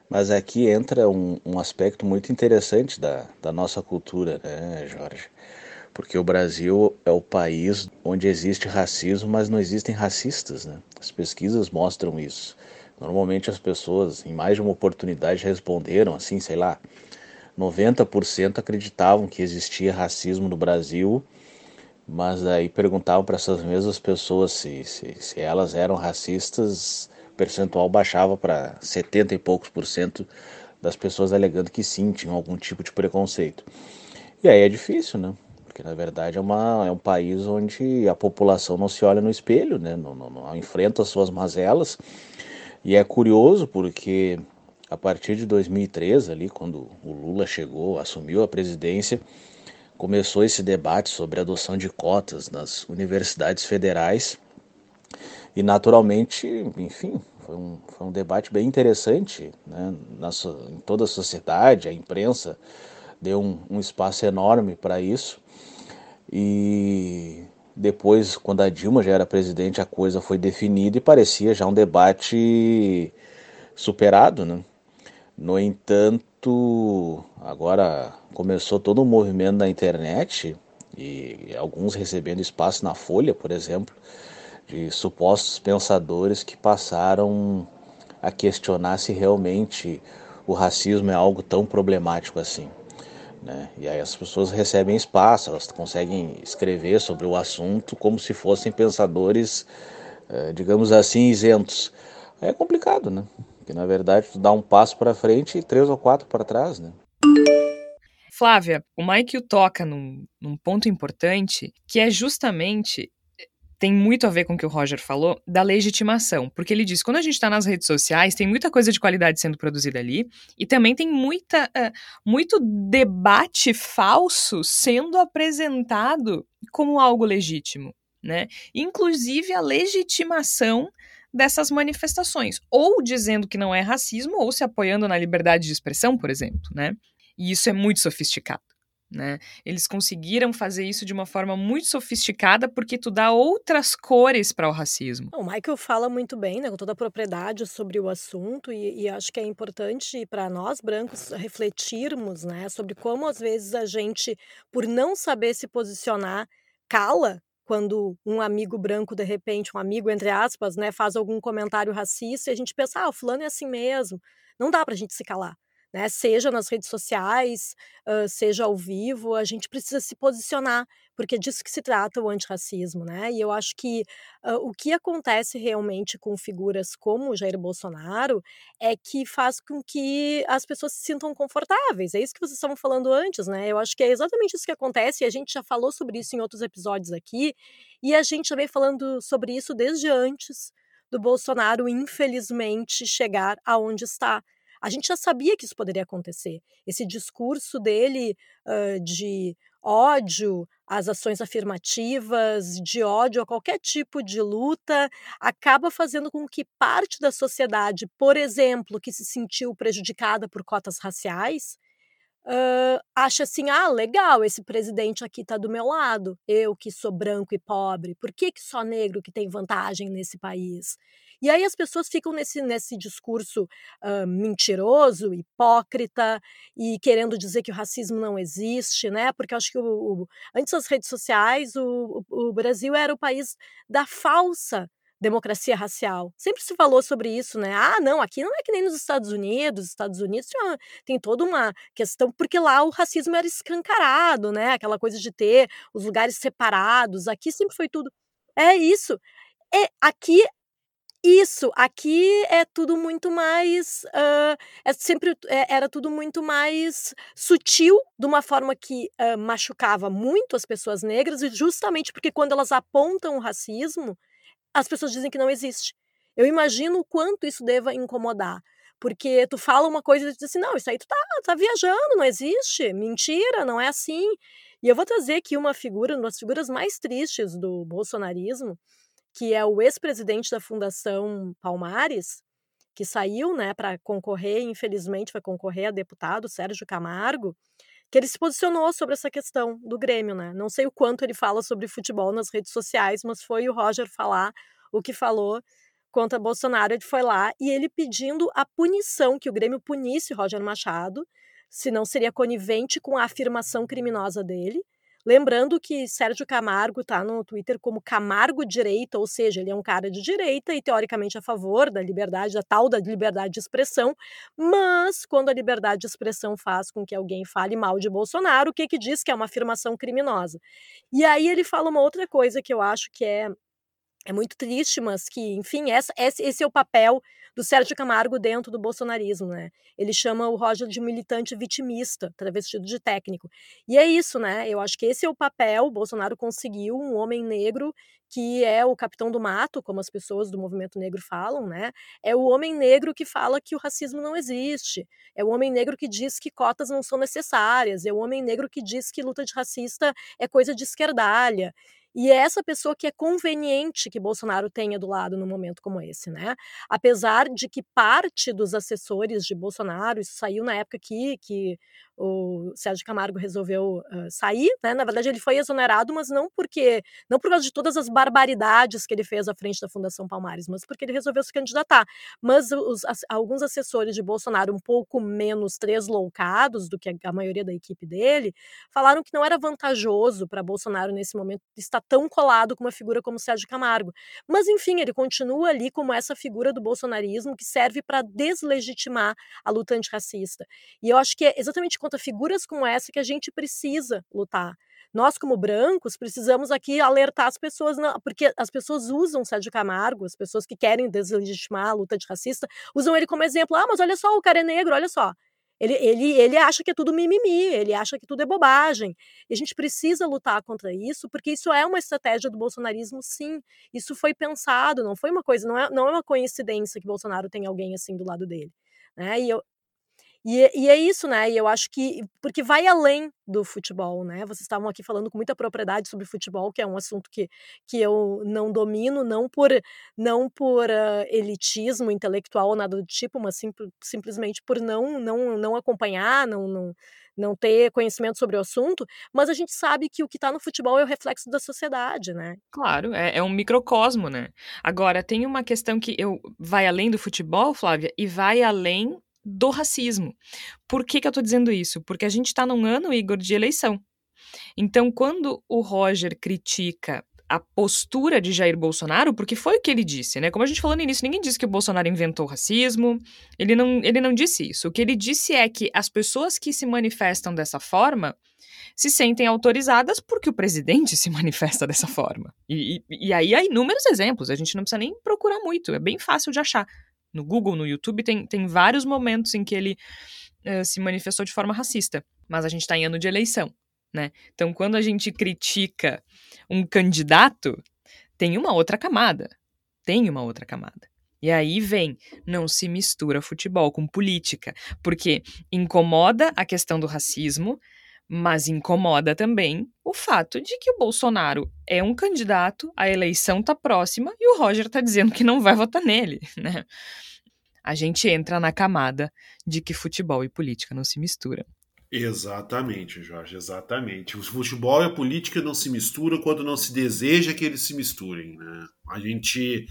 F: Mas aqui entra um, um aspecto muito interessante da, da nossa cultura, né, Jorge? Porque o Brasil é o país onde existe racismo, mas não existem racistas. Né? As pesquisas mostram isso. Normalmente as pessoas, em mais de uma oportunidade, responderam assim, sei lá, 90% acreditavam que existia racismo no Brasil, mas aí perguntavam para essas mesmas pessoas se, se, se elas eram racistas, o percentual baixava para 70 e poucos por cento das pessoas alegando que sim, tinham algum tipo de preconceito. E aí é difícil, né? Porque na verdade é, uma, é um país onde a população não se olha no espelho, né? não, não, não enfrenta as suas mazelas e é curioso porque a partir de 2003, ali, quando o Lula chegou, assumiu a presidência, começou esse debate sobre a adoção de cotas nas universidades federais. E naturalmente, enfim, foi um, foi um debate bem interessante né? Na, em toda a sociedade, a imprensa deu um, um espaço enorme para isso. E depois, quando a Dilma já era presidente, a coisa foi definida e parecia já um debate superado, né? No entanto, agora começou todo um movimento na internet e alguns recebendo espaço na Folha, por exemplo, de supostos pensadores que passaram a questionar se realmente o racismo é algo tão problemático assim. Né? E aí as pessoas recebem espaço, elas conseguem escrever sobre o assunto como se fossem pensadores, eh, digamos assim, isentos. Aí é complicado, né? Porque na verdade tu dá um passo para frente e três ou quatro para trás, né?
A: Flávia, o Mike toca num, num ponto importante que é justamente tem muito a ver com o que o Roger falou da legitimação, porque ele diz quando a gente está nas redes sociais tem muita coisa de qualidade sendo produzida ali e também tem muita uh, muito debate falso sendo apresentado como algo legítimo, né? Inclusive a legitimação dessas manifestações, ou dizendo que não é racismo, ou se apoiando na liberdade de expressão, por exemplo, né? E isso é muito sofisticado. Né? Eles conseguiram fazer isso de uma forma muito sofisticada porque tu dá outras cores para o racismo.
C: O Michael fala muito bem, né, com toda a propriedade sobre o assunto e, e acho que é importante para nós brancos refletirmos, né, sobre como às vezes a gente, por não saber se posicionar, cala quando um amigo branco, de repente, um amigo, entre aspas, né, faz algum comentário racista e a gente pensa, ah, o fulano é assim mesmo. Não dá para a gente se calar né? Seja nas redes sociais, uh, seja ao vivo, a gente precisa se posicionar, porque é disso que se trata o antirracismo, né? E eu acho que uh, o que acontece realmente com figuras como o Jair Bolsonaro é que faz com que as pessoas se sintam confortáveis. É isso que vocês estavam falando antes, né? Eu acho que é exatamente isso que acontece, e a gente já falou sobre isso em outros episódios aqui, e a gente já vem falando sobre isso desde antes do Bolsonaro, infelizmente, chegar aonde está a gente já sabia que isso poderia acontecer. Esse discurso dele uh, de ódio às ações afirmativas, de ódio a qualquer tipo de luta, acaba fazendo com que parte da sociedade, por exemplo, que se sentiu prejudicada por cotas raciais, uh, acha assim: ah, legal, esse presidente aqui está do meu lado, eu que sou branco e pobre, por que, que só negro que tem vantagem nesse país? E aí as pessoas ficam nesse, nesse discurso uh, mentiroso, hipócrita e querendo dizer que o racismo não existe, né? Porque acho que o, o, antes das redes sociais, o, o Brasil era o país da falsa democracia racial. Sempre se falou sobre isso, né? Ah, não, aqui não é que nem nos Estados Unidos. Estados Unidos tem toda uma questão, porque lá o racismo era escancarado, né? Aquela coisa de ter os lugares separados. Aqui sempre foi tudo. É isso. É, aqui isso, aqui é tudo muito mais. Uh, é sempre é, era tudo muito mais sutil, de uma forma que uh, machucava muito as pessoas negras, e justamente porque quando elas apontam o racismo, as pessoas dizem que não existe. Eu imagino o quanto isso deva incomodar. Porque tu fala uma coisa e tu diz assim, não, isso aí tu tá, tá viajando, não existe, mentira, não é assim. E eu vou trazer aqui uma figura, uma das figuras mais tristes do bolsonarismo, que é o ex-presidente da Fundação Palmares, que saiu né, para concorrer, infelizmente vai concorrer a deputado, Sérgio Camargo, que ele se posicionou sobre essa questão do Grêmio. Né? Não sei o quanto ele fala sobre futebol nas redes sociais, mas foi o Roger falar o que falou contra Bolsonaro. Ele foi lá e ele pedindo a punição, que o Grêmio punisse Roger Machado, se não seria conivente com a afirmação criminosa dele. Lembrando que Sérgio Camargo está no Twitter como Camargo Direita, ou seja, ele é um cara de direita e teoricamente a favor da liberdade, da tal da liberdade de expressão, mas quando a liberdade de expressão faz com que alguém fale mal de Bolsonaro, o que que diz que é uma afirmação criminosa? E aí ele fala uma outra coisa que eu acho que é é muito triste, mas que, enfim, essa, esse é o papel do Sérgio Camargo dentro do bolsonarismo, né? Ele chama o Roger de militante vitimista, travestido de técnico. E é isso, né? Eu acho que esse é o papel. O Bolsonaro conseguiu um homem negro que é o capitão do mato, como as pessoas do movimento negro falam, né? É o homem negro que fala que o racismo não existe. É o homem negro que diz que cotas não são necessárias. É o homem negro que diz que luta de racista é coisa de esquerdalha. E é essa pessoa que é conveniente que Bolsonaro tenha do lado num momento como esse, né? Apesar de que parte dos assessores de Bolsonaro, isso saiu na época que, que o Sérgio Camargo resolveu uh, sair, né? Na verdade, ele foi exonerado, mas não porque não por causa de todas as barbaridades que ele fez à frente da Fundação Palmares, mas porque ele resolveu se candidatar. Mas os, as, alguns assessores de Bolsonaro, um pouco menos tresloucados do que a, a maioria da equipe dele, falaram que não era vantajoso para Bolsonaro nesse momento estar tão colado com uma figura como Sérgio Camargo. Mas enfim, ele continua ali como essa figura do bolsonarismo que serve para deslegitimar a luta antirracista. E eu acho que é exatamente contra figuras como essa que a gente precisa lutar. Nós, como brancos, precisamos aqui alertar as pessoas, porque as pessoas usam Sérgio Camargo, as pessoas que querem deslegitimar a luta antirracista, usam ele como exemplo. Ah, mas olha só, o cara é negro, olha só. Ele, ele, ele acha que é tudo mimimi, ele acha que tudo é bobagem. E a gente precisa lutar contra isso, porque isso é uma estratégia do bolsonarismo, sim. Isso foi pensado, não foi uma coisa, não é, não é uma coincidência que Bolsonaro tem alguém assim do lado dele. Né? E eu, E, e, é isso, né? E eu acho que. Porque vai além do futebol, né? Vocês estavam aqui falando com muita propriedade sobre futebol, que é um assunto que, que eu não domino, não por, não por uh, elitismo intelectual ou nada do tipo, mas sim, simplesmente por não, não, não acompanhar, não, não, não ter conhecimento sobre o assunto, mas a gente sabe que o que está no futebol é o reflexo da sociedade, né?
A: Claro, é, é, um microcosmo, né? Agora, tem uma questão que eu vai além do futebol, Flávia, e vai além do racismo. Por que, que eu estou dizendo isso? Porque a gente está num ano, Igor, de eleição. Então, quando o Roger critica a postura de Jair Bolsonaro, porque foi o que ele disse, né? Como a gente falou no início, ninguém disse que o Bolsonaro inventou o racismo, ele não, ele não disse isso. O que ele disse é que as pessoas que se manifestam dessa forma se sentem autorizadas porque o presidente se manifesta dessa forma. E, e, e aí há inúmeros exemplos, a gente não precisa nem procurar muito, é bem fácil de achar no Google, no YouTube, tem, tem vários momentos em que ele uh, se manifestou de forma racista. Mas a gente está em ano de eleição, né? Então, quando a gente critica um candidato, tem uma outra camada. Tem uma outra camada. E aí vem, não se mistura futebol com política, porque incomoda a questão do racismo, mas incomoda também o fato de que o Bolsonaro é um candidato, a eleição tá próxima e o Roger tá dizendo que não vai votar nele, né? A gente entra na camada de que futebol e política não se misturam.
D: Exatamente, Jorge, exatamente. O futebol e a política não se misturam quando não se deseja que eles se misturem. Né? A, gente,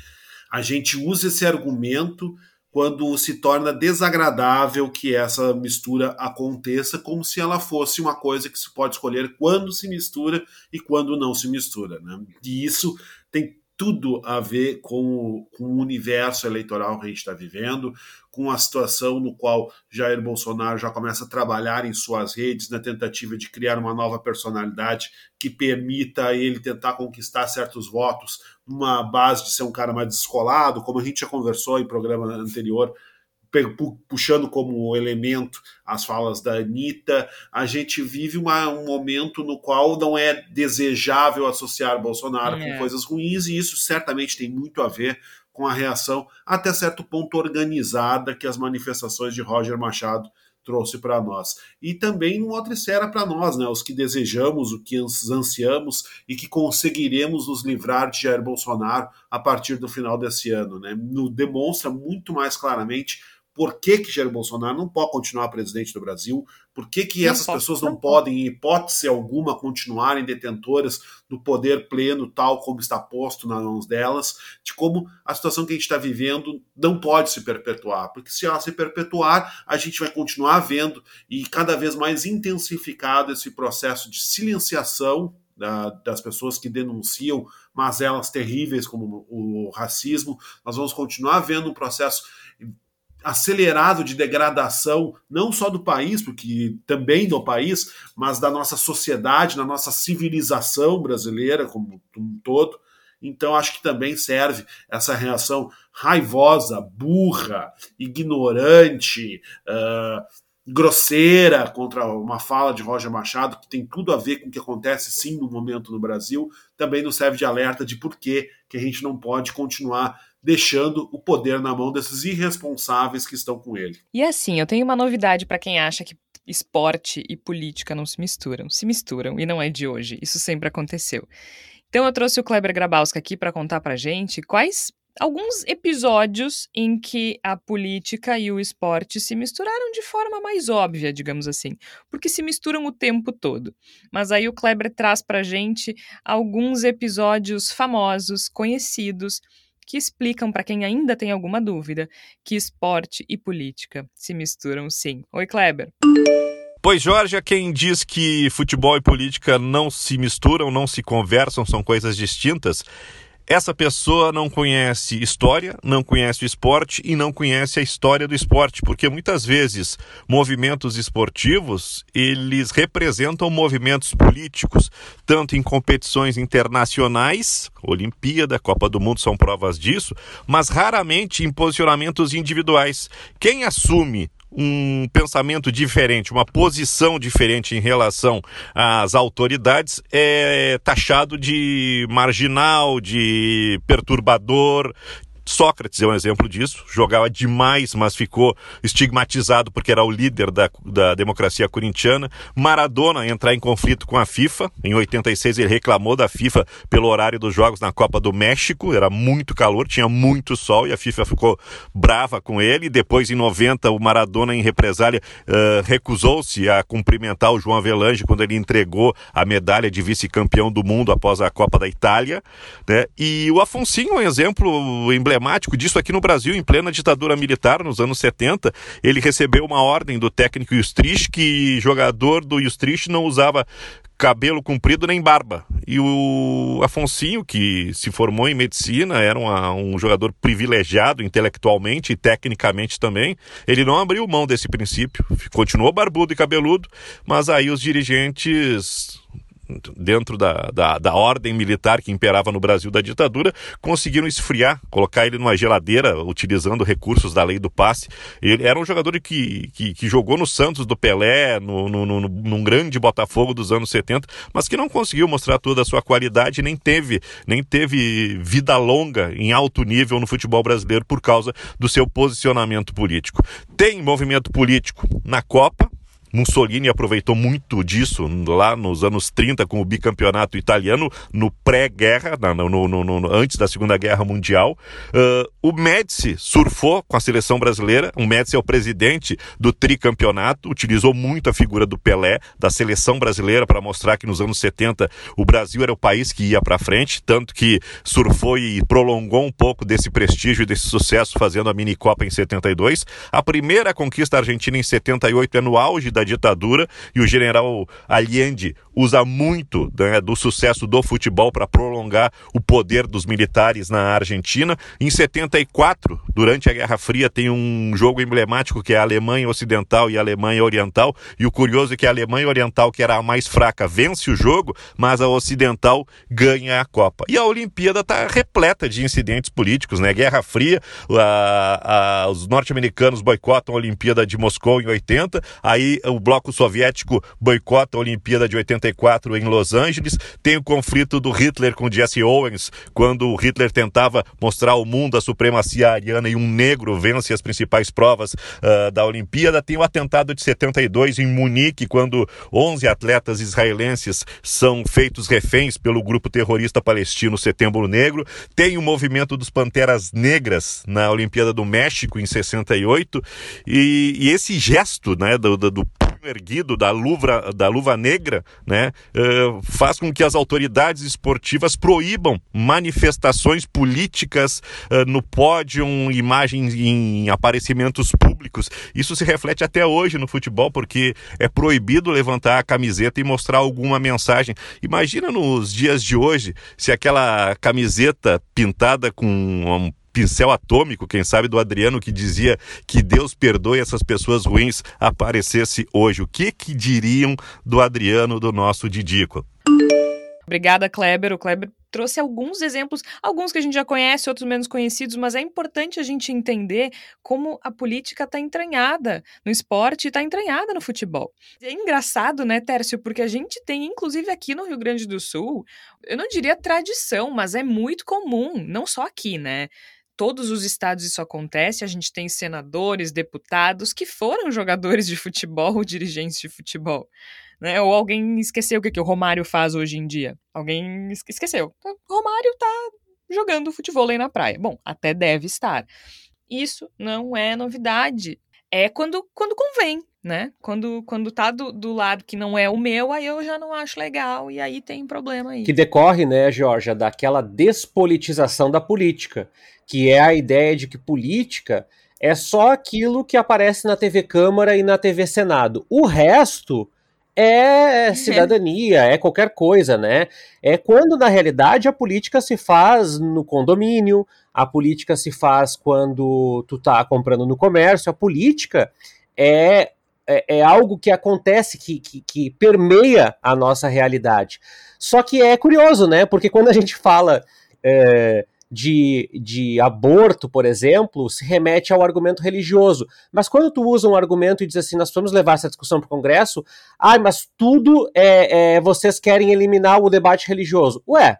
D: a gente usa esse argumento quando se torna desagradável que essa mistura aconteça, como se ela fosse uma coisa que se pode escolher quando se mistura e quando não se mistura. Né? E isso tem tudo a ver com, com o universo eleitoral que a gente está vivendo, com a situação no qual Jair Bolsonaro já começa a trabalhar em suas redes na tentativa de criar uma nova personalidade que permita ele tentar conquistar certos votos numa base de ser um cara mais descolado, como a gente já conversou em programa anterior puxando como elemento as falas da Anitta, a gente vive uma, um momento no qual não é desejável associar Bolsonaro é. com coisas ruins, e isso certamente tem muito a ver com a reação, até certo ponto organizada, que as manifestações de Roger Machado trouxe para nós. E também uma esfera para nós, né, os que desejamos, o que ansiamos e que conseguiremos nos livrar de Jair Bolsonaro a partir do final desse ano. Né? No, demonstra muito mais claramente por que, que Jair Bolsonaro não pode continuar presidente do Brasil, por que, que essas pessoas não podem, em hipótese alguma, continuarem detentoras do poder pleno, tal como está posto nas mãos delas, de como a situação que a gente está vivendo não pode se perpetuar, porque se ela se perpetuar, a gente vai continuar vendo e cada vez mais intensificado esse processo de silenciação da, das pessoas que denunciam mazelas terríveis como o racismo, nós vamos continuar vendo um processo acelerado de degradação, não só do país, porque também do país, mas da nossa sociedade, da nossa civilização brasileira como um todo. Então, acho que também serve essa reação raivosa, burra, ignorante, uh, grosseira contra uma fala de Roger Machado, que tem tudo a ver com o que acontece sim no momento no Brasil, também nos serve de alerta de por que, que a gente não pode continuar deixando o poder na mão desses irresponsáveis que estão com ele.
A: E assim, eu tenho uma novidade para quem acha que esporte e política não se misturam. Se misturam e não é de hoje. Isso sempre aconteceu. Então eu trouxe o Kleber Grabowska aqui para contar pra gente quais alguns episódios em que a política e o esporte se misturaram de forma mais óbvia, digamos assim, porque se misturam o tempo todo. Mas aí o Kleber traz pra gente alguns episódios famosos, conhecidos, que explicam para quem ainda tem alguma dúvida que esporte e política se misturam sim. Oi, Kleber.
G: Pois, Jorge, quem diz que futebol e política não se misturam, não se conversam, são coisas distintas, essa pessoa não conhece história, não conhece o esporte e não conhece a história do esporte, porque muitas vezes movimentos esportivos, eles representam movimentos políticos, tanto em competições internacionais, Olimpíada, Copa do Mundo são provas disso, mas raramente em posicionamentos individuais. Quem assume um pensamento diferente, uma posição diferente em relação às autoridades, é taxado de marginal, de perturbador, Sócrates é um exemplo disso, jogava demais, mas ficou estigmatizado porque era o líder da, da democracia corintiana. Maradona entrar em conflito com a FIFA, em 86 ele reclamou da FIFA pelo horário dos jogos na Copa do México, era muito calor, tinha muito sol e a FIFA ficou brava com ele. Depois, em 90, o Maradona, em represália, uh, recusou-se a cumprimentar o João Avelange quando ele entregou a medalha de vice-campeão do mundo após a Copa da Itália. Né? E o Afonsinho é um exemplo emblemático disso aqui no Brasil, em plena ditadura militar, nos anos 70. Ele recebeu uma ordem do técnico Justrich que jogador do Justrich não usava cabelo comprido nem barba. E o Afonsinho, que se formou em medicina, era uma, um jogador privilegiado intelectualmente e tecnicamente também, ele não abriu mão desse princípio. Continuou barbudo e cabeludo, mas aí os dirigentes dentro da, da, da, ordem militar que imperava no Brasil da ditadura, conseguiram esfriar, colocar ele numa geladeira, utilizando recursos da lei do passe. Ele era um jogador que, que, que jogou no Santos do Pelé, no, no, no, num grande Botafogo dos anos 70, mas que não conseguiu mostrar toda a sua qualidade, nem teve, nem teve vida longa em alto nível no futebol brasileiro por causa do seu posicionamento político. Tem movimento político na Copa, Mussolini aproveitou muito disso lá nos anos 30 com o bicampeonato italiano, no pré-guerra, antes da Segunda Guerra Mundial. Uh, o Médici surfou com a seleção brasileira. O Médici é o presidente do tricampeonato, utilizou muito a figura do Pelé, da seleção brasileira, para mostrar que nos anos 70 o Brasil era o país que ia para frente, tanto que surfou e prolongou um pouco desse prestígio e desse sucesso fazendo a mini Copa em 72. A primeira conquista argentina em 78 é no auge da ditadura e o general Allende usa muito né, do sucesso do futebol para prolongar o poder dos militares na Argentina. Em 74, durante a Guerra Fria, tem um jogo emblemático que é a Alemanha Ocidental e a Alemanha Oriental. E o curioso é que a Alemanha Oriental, que era a mais fraca, vence o jogo, mas a Ocidental ganha a Copa. E a Olimpíada está repleta de incidentes políticos, né? Guerra Fria, a, a, os norte-americanos boicotam a Olimpíada de Moscou em 80, aí o bloco soviético boicota a Olimpíada de 84 em Los Angeles. Tem o conflito do Hitler com Jesse Owens, quando o Hitler tentava mostrar ao mundo a supremacia ariana e um negro vence as principais provas uh, da Olimpíada. Tem o atentado de 72 em Munique, quando 11 atletas israelenses são feitos reféns pelo grupo terrorista palestino Setembro Negro. Tem o movimento dos Panteras Negras na Olimpíada do México em 68 e, e esse gesto né, do, do, do erguido da luva, da luva negra, né, uh, faz com que as autoridades esportivas proíbam manifestações políticas uh, no pódio, imagens em aparecimentos públicos. Isso se reflete até hoje no futebol, porque é proibido levantar a camiseta e mostrar alguma mensagem. Imagina nos dias de hoje se aquela camiseta pintada com um pincel atômico, quem sabe do Adriano, que dizia que Deus perdoe essas pessoas ruins, aparecesse hoje. O que, que diriam do Adriano, do nosso Didico?
A: Obrigada, Kleber. O Kleber trouxe alguns exemplos, alguns que a gente já conhece, outros menos conhecidos, mas é importante a gente entender como a política está entranhada no esporte e está entranhada no futebol. É engraçado, né, Tércio, porque a gente tem, inclusive aqui no Rio Grande do Sul, eu não diria tradição, mas é muito comum, não só aqui, né? Todos os estados isso acontece. A gente tem senadores, deputados que foram jogadores de futebol ou dirigentes de futebol. Né? Ou alguém esqueceu o que, que o Romário faz hoje em dia. Alguém esqueceu. O Romário tá jogando futebol aí na praia. Bom, até deve estar. Isso não é novidade. É quando, quando convém, né? Quando, quando tá do, do lado que não é o meu, aí eu já não acho legal e aí tem problema aí.
E: Que decorre, né, Georgia, daquela despolitização da política que é a ideia de que política é só aquilo que aparece na TV Câmara e na TV Senado. O resto é cidadania, é qualquer coisa, né? É quando na realidade a política se faz no condomínio, a política se faz quando tu tá comprando no comércio, a política é, é, é algo que acontece, que, que, que permeia a nossa realidade. Só que é curioso, né? Porque quando a gente fala. É, de, de aborto, por exemplo, se remete ao argumento religioso. Mas quando tu usa um argumento e diz assim, nós vamos levar essa discussão para o Congresso, ah, mas tudo é, é, vocês querem eliminar o debate religioso. Ué,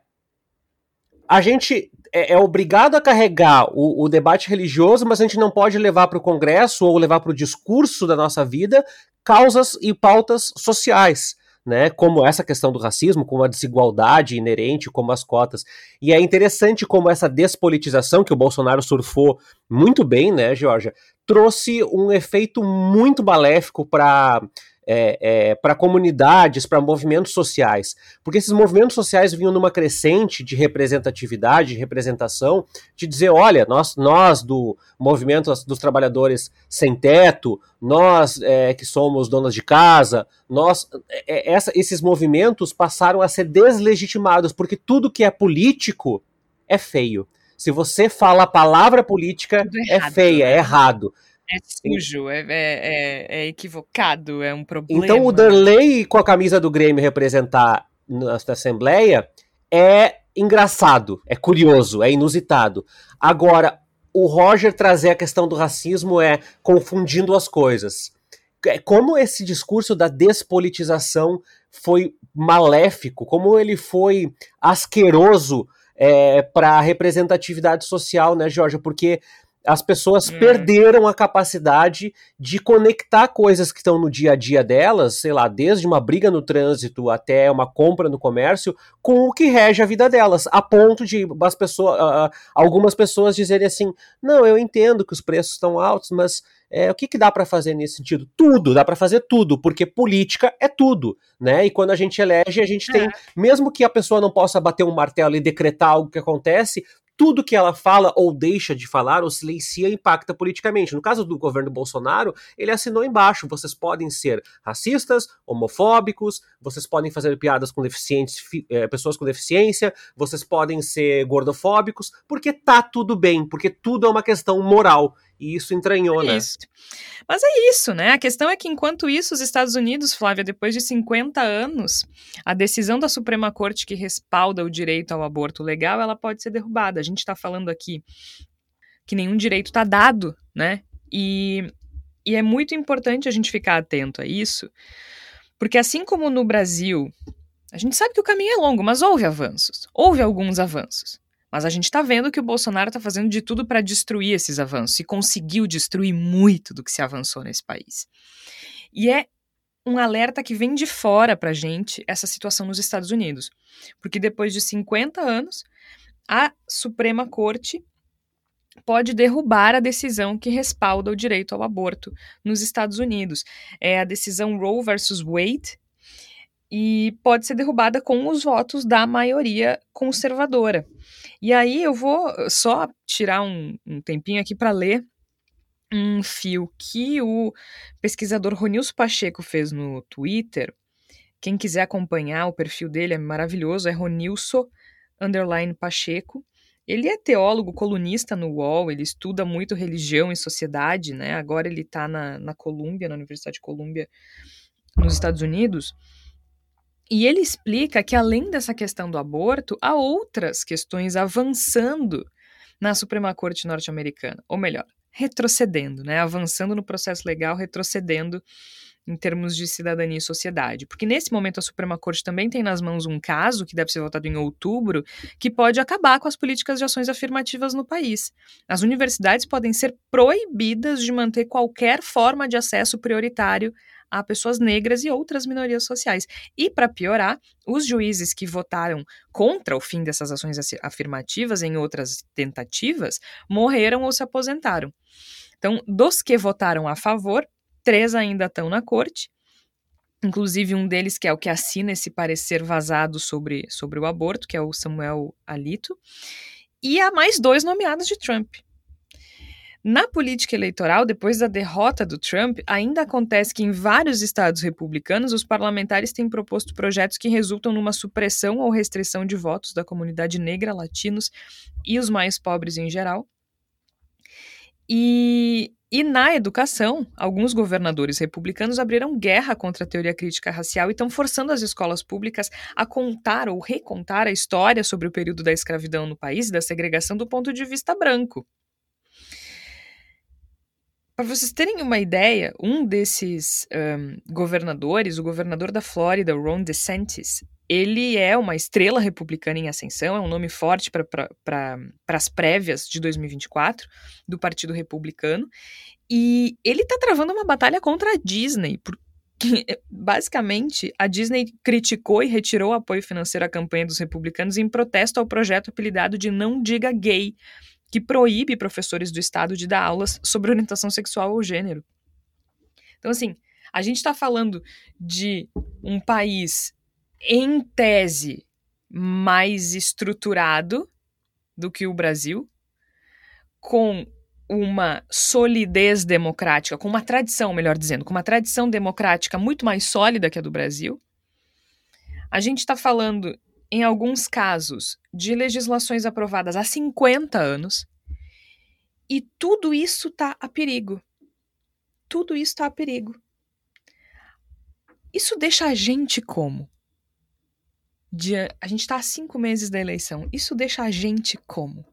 E: a gente é, é obrigado a carregar o, o, debate religioso, mas a gente não pode levar para o Congresso ou levar para o discurso da nossa vida causas e pautas sociais. Né, como essa questão do racismo, como a desigualdade inerente, como as cotas. E é interessante como essa despolitização que o Bolsonaro surfou muito bem, né, Georgia, trouxe um efeito muito maléfico para é, é, para comunidades, para movimentos sociais, porque esses movimentos sociais vinham numa crescente de representatividade, de representação, de dizer, olha, nós, nós do movimento dos trabalhadores sem teto, nós é, que somos donas de casa, nós, é, é, essa, esses movimentos passaram a ser deslegitimados, porque tudo que é político é feio. Se você fala a palavra política, é feia, é errado.
A: É sujo, é, é, é, é, equivocado, é um problema.
E: Então o Darley com a camisa do Grêmio representar na, Assembleia é engraçado, é curioso, é inusitado. Agora, o Roger trazer a questão do racismo é confundindo as coisas. É, como esse discurso da despolitização foi maléfico, como ele foi asqueroso é, para a representatividade social, né, Jorge? Porque as pessoas hum. perderam a capacidade de conectar coisas que estão no dia a dia delas, sei lá, desde uma briga no trânsito até uma compra no comércio, com o que rege a vida delas, a ponto de as pessoas, uh, algumas pessoas dizerem assim: não, eu entendo que os preços estão altos, mas é, o que, que dá para fazer nesse sentido? Tudo, dá para fazer tudo, porque política é tudo, né? E quando a gente elege, a gente é. tem, mesmo que a pessoa não possa bater um martelo e decretar algo que acontece, tudo que ela fala ou deixa de falar ou silencia impacta politicamente. No caso do governo Bolsonaro, ele assinou embaixo: vocês podem ser racistas, homofóbicos, vocês podem fazer piadas com deficientes, é, pessoas com deficiência, vocês podem ser gordofóbicos, porque tá tudo bem, porque tudo é uma questão moral. E isso entranhou, é
A: né? Isso. Mas é isso, né? A questão é que, enquanto isso, os Estados Unidos, Flávia, depois de 50 anos, a decisão da Suprema Corte que respalda o direito ao aborto legal, ela pode ser derrubada. A gente está falando aqui que nenhum direito está dado, né? E, e é muito importante a gente ficar atento a isso, porque assim como no Brasil, a gente sabe que o caminho é longo, mas houve avanços. Houve alguns avanços. Mas a gente está vendo que o Bolsonaro está fazendo de tudo para destruir esses avanços e conseguiu destruir muito do que se avançou nesse país. E é um alerta que vem de fora para a gente essa situação nos Estados Unidos. Porque depois de 50 anos, a Suprema Corte pode derrubar a decisão que respalda o direito ao aborto nos Estados Unidos. É a decisão Roe versus Wade e pode ser derrubada com os votos da maioria conservadora. E aí eu vou só tirar um, um tempinho aqui para ler um fio que o pesquisador Ronilson Pacheco fez no Twitter. Quem quiser acompanhar o perfil dele é maravilhoso, é Ronilson underline Pacheco. Ele é teólogo, colunista no UOL, ele estuda muito religião e sociedade, né? Agora ele está na, na Colômbia, na Universidade de Colômbia, nos Estados Unidos. E ele explica que, além dessa questão do aborto, há outras questões avançando na Suprema Corte norte-americana. Ou melhor, retrocedendo, né? Avançando no processo legal, retrocedendo em termos de cidadania e sociedade. Porque nesse momento a Suprema Corte também tem nas mãos um caso, que deve ser votado em outubro, que pode acabar com as políticas de ações afirmativas no país. As universidades podem ser proibidas de manter qualquer forma de acesso prioritário a pessoas negras e outras minorias sociais. E, para piorar, os juízes que votaram contra o fim dessas ações afirmativas em outras tentativas morreram ou se aposentaram. Então, dos que votaram a favor, três ainda estão na corte, inclusive um deles que é o que assina esse parecer vazado sobre, sobre o aborto, que é o Samuel Alito, e há mais dois nomeados de Trump. Na política eleitoral, depois da derrota do Trump, ainda acontece que em vários estados republicanos os parlamentares têm proposto projetos que resultam numa supressão ou restrição de votos da comunidade negra, latinos e os mais pobres em geral. E, e na educação, alguns governadores republicanos abriram guerra contra a teoria crítica racial e estão forçando as escolas públicas a contar ou recontar a história sobre o período da escravidão no país e da segregação do ponto de vista branco. Para vocês terem uma ideia, um desses um, governadores, o governador da Flórida, Ron DeSantis, ele é uma estrela republicana em ascensão, é um nome forte para pra, as prévias de 2024 do Partido Republicano. E ele está travando uma batalha contra a Disney, porque basicamente a Disney criticou e retirou o apoio financeiro à campanha dos republicanos em protesto ao projeto apelidado de Não Diga Gay, que proíbe professores do estado de dar aulas sobre orientação sexual ou gênero. Então, assim, a gente está falando de um país em tese, mais estruturado do que o Brasil, com uma solidez democrática, com uma tradição, melhor dizendo, com uma tradição democrática muito mais sólida que a do Brasil. A gente está falando, em alguns casos, de legislações aprovadas há 50 anos, e tudo isso está a perigo. Tudo isso está a perigo. Isso deixa a gente como? A gente está há cinco meses da eleição. Isso deixa a gente como?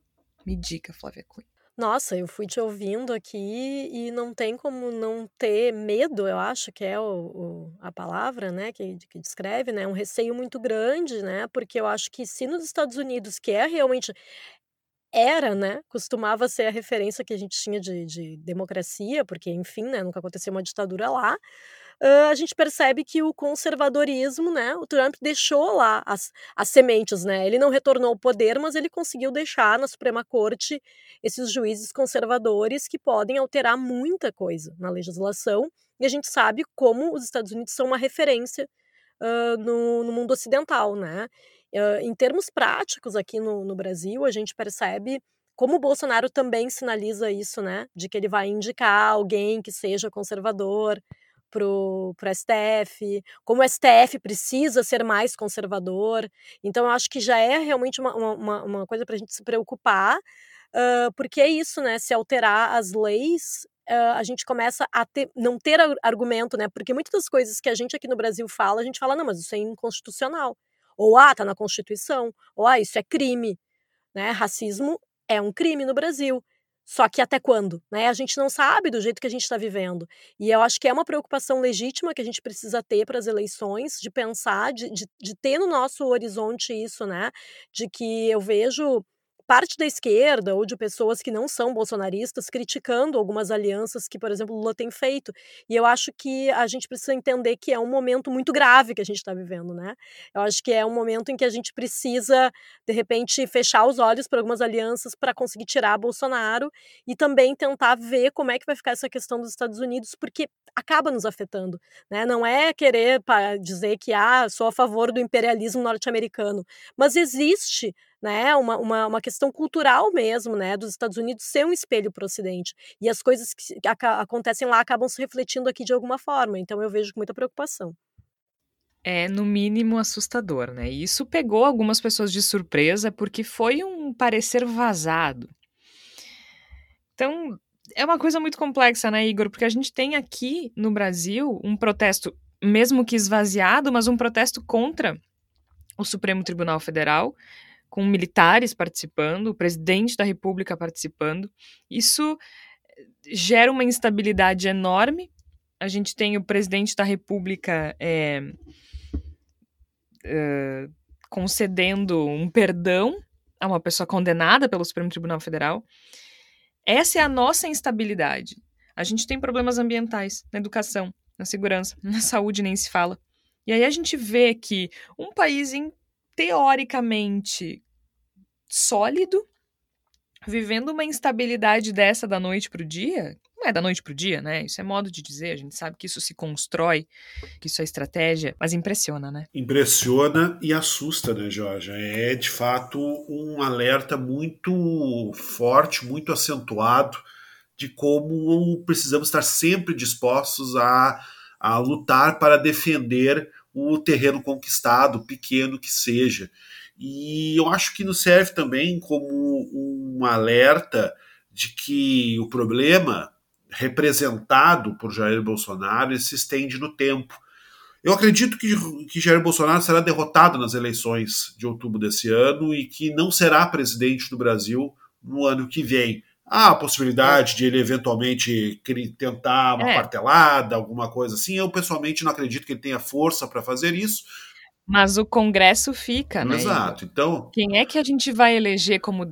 A: Me diga, Flávia Cunha.
C: Nossa, eu fui te ouvindo aqui e não tem como não ter medo, eu acho que é o, o, a palavra, né, que, que descreve, né, um receio muito grande, né, porque eu acho que se nos Estados Unidos, que é realmente, era, né, costumava ser a referência que a gente tinha de, de democracia, porque, enfim, né, nunca aconteceu uma ditadura lá, uh, a gente percebe que o conservadorismo, né, o Trump deixou lá as, as sementes, né, ele não retornou ao poder, mas ele conseguiu deixar na Suprema Corte esses juízes conservadores que podem alterar muita coisa na legislação, e a gente sabe como os Estados Unidos são uma referência uh, no, no mundo ocidental, né, uh, em termos práticos aqui no, no Brasil, a gente percebe como o Bolsonaro também sinaliza isso, né? De que ele vai indicar alguém que seja conservador, pro, pro STF, como o STF precisa ser mais conservador. Então, eu acho que já é realmente uma, uma, uma coisa para a gente se preocupar, uh, porque é isso, né? Se alterar as leis, uh, a gente começa a ter, não ter argumento, né? Porque muitas das coisas que a gente aqui no Brasil fala, a gente fala, não, mas isso é inconstitucional. Ou, ah, tá na Constituição. Ou, ah, isso é crime. Né? Racismo é um crime no Brasil. Só que até quando? Né? A gente não sabe do jeito que a gente está vivendo. E eu acho que é uma preocupação legítima que a gente precisa ter para as eleições, de pensar, de, de, de ter no nosso horizonte isso, né? De que eu vejo parte da esquerda ou de pessoas que não são bolsonaristas criticando algumas alianças que, por exemplo, Lula tem feito. E eu acho que a gente precisa entender que é um momento muito grave que a gente está vivendo, né? Eu acho que é um momento em que a gente precisa, de repente, fechar os olhos para algumas alianças para conseguir tirar Bolsonaro e também tentar ver como é que vai ficar essa questão dos Estados Unidos, porque acaba nos afetando, né? Não é querer dizer que ah, sou a favor do imperialismo norte-americano, mas existe né, uma, uma, uma, questão cultural mesmo, né, dos Estados Unidos ser um espelho para o Ocidente. E as coisas que acontecem lá acabam se refletindo aqui de alguma forma. Então eu vejo com muita preocupação.
A: É, no mínimo, assustador, né? E isso pegou algumas pessoas de surpresa porque foi um parecer vazado. Então, é uma coisa muito complexa, né, Igor? Porque a gente tem aqui no Brasil um protesto, mesmo que esvaziado, mas um protesto contra o Supremo Tribunal Federal, com militares participando, o presidente da República participando. Isso eh, gera uma instabilidade enorme. A gente tem o presidente da República é, é, concedendo um perdão a uma pessoa condenada pelo Supremo Tribunal Federal. Essa é a nossa instabilidade. A gente tem problemas ambientais na educação, na segurança, na saúde nem se fala. E aí a gente vê que um país teoricamente sólido, vivendo uma instabilidade dessa da noite para o dia, não é da noite para o dia, né? Isso é modo de dizer, a gente sabe que isso se constrói, que isso é estratégia, mas impressiona, né?
D: Impressiona e assusta, né, Jorge? É de fato um alerta muito forte, muito acentuado de como precisamos estar sempre dispostos a, a lutar para defender o terreno conquistado, pequeno que seja. E eu acho que nos serve também como um alerta de que o problema representado por Jair Bolsonaro se estende no tempo. Eu acredito que, que Jair Bolsonaro será derrotado nas eleições de outubro desse ano e que não será presidente do Brasil no ano que vem. Há a possibilidade de ele eventualmente tentar uma é. alguma coisa assim. Eu pessoalmente não acredito que ele tenha força para fazer isso,
A: Mas o Congresso fica, né?
D: Exato. Então.
A: Quem é que a gente vai eleger como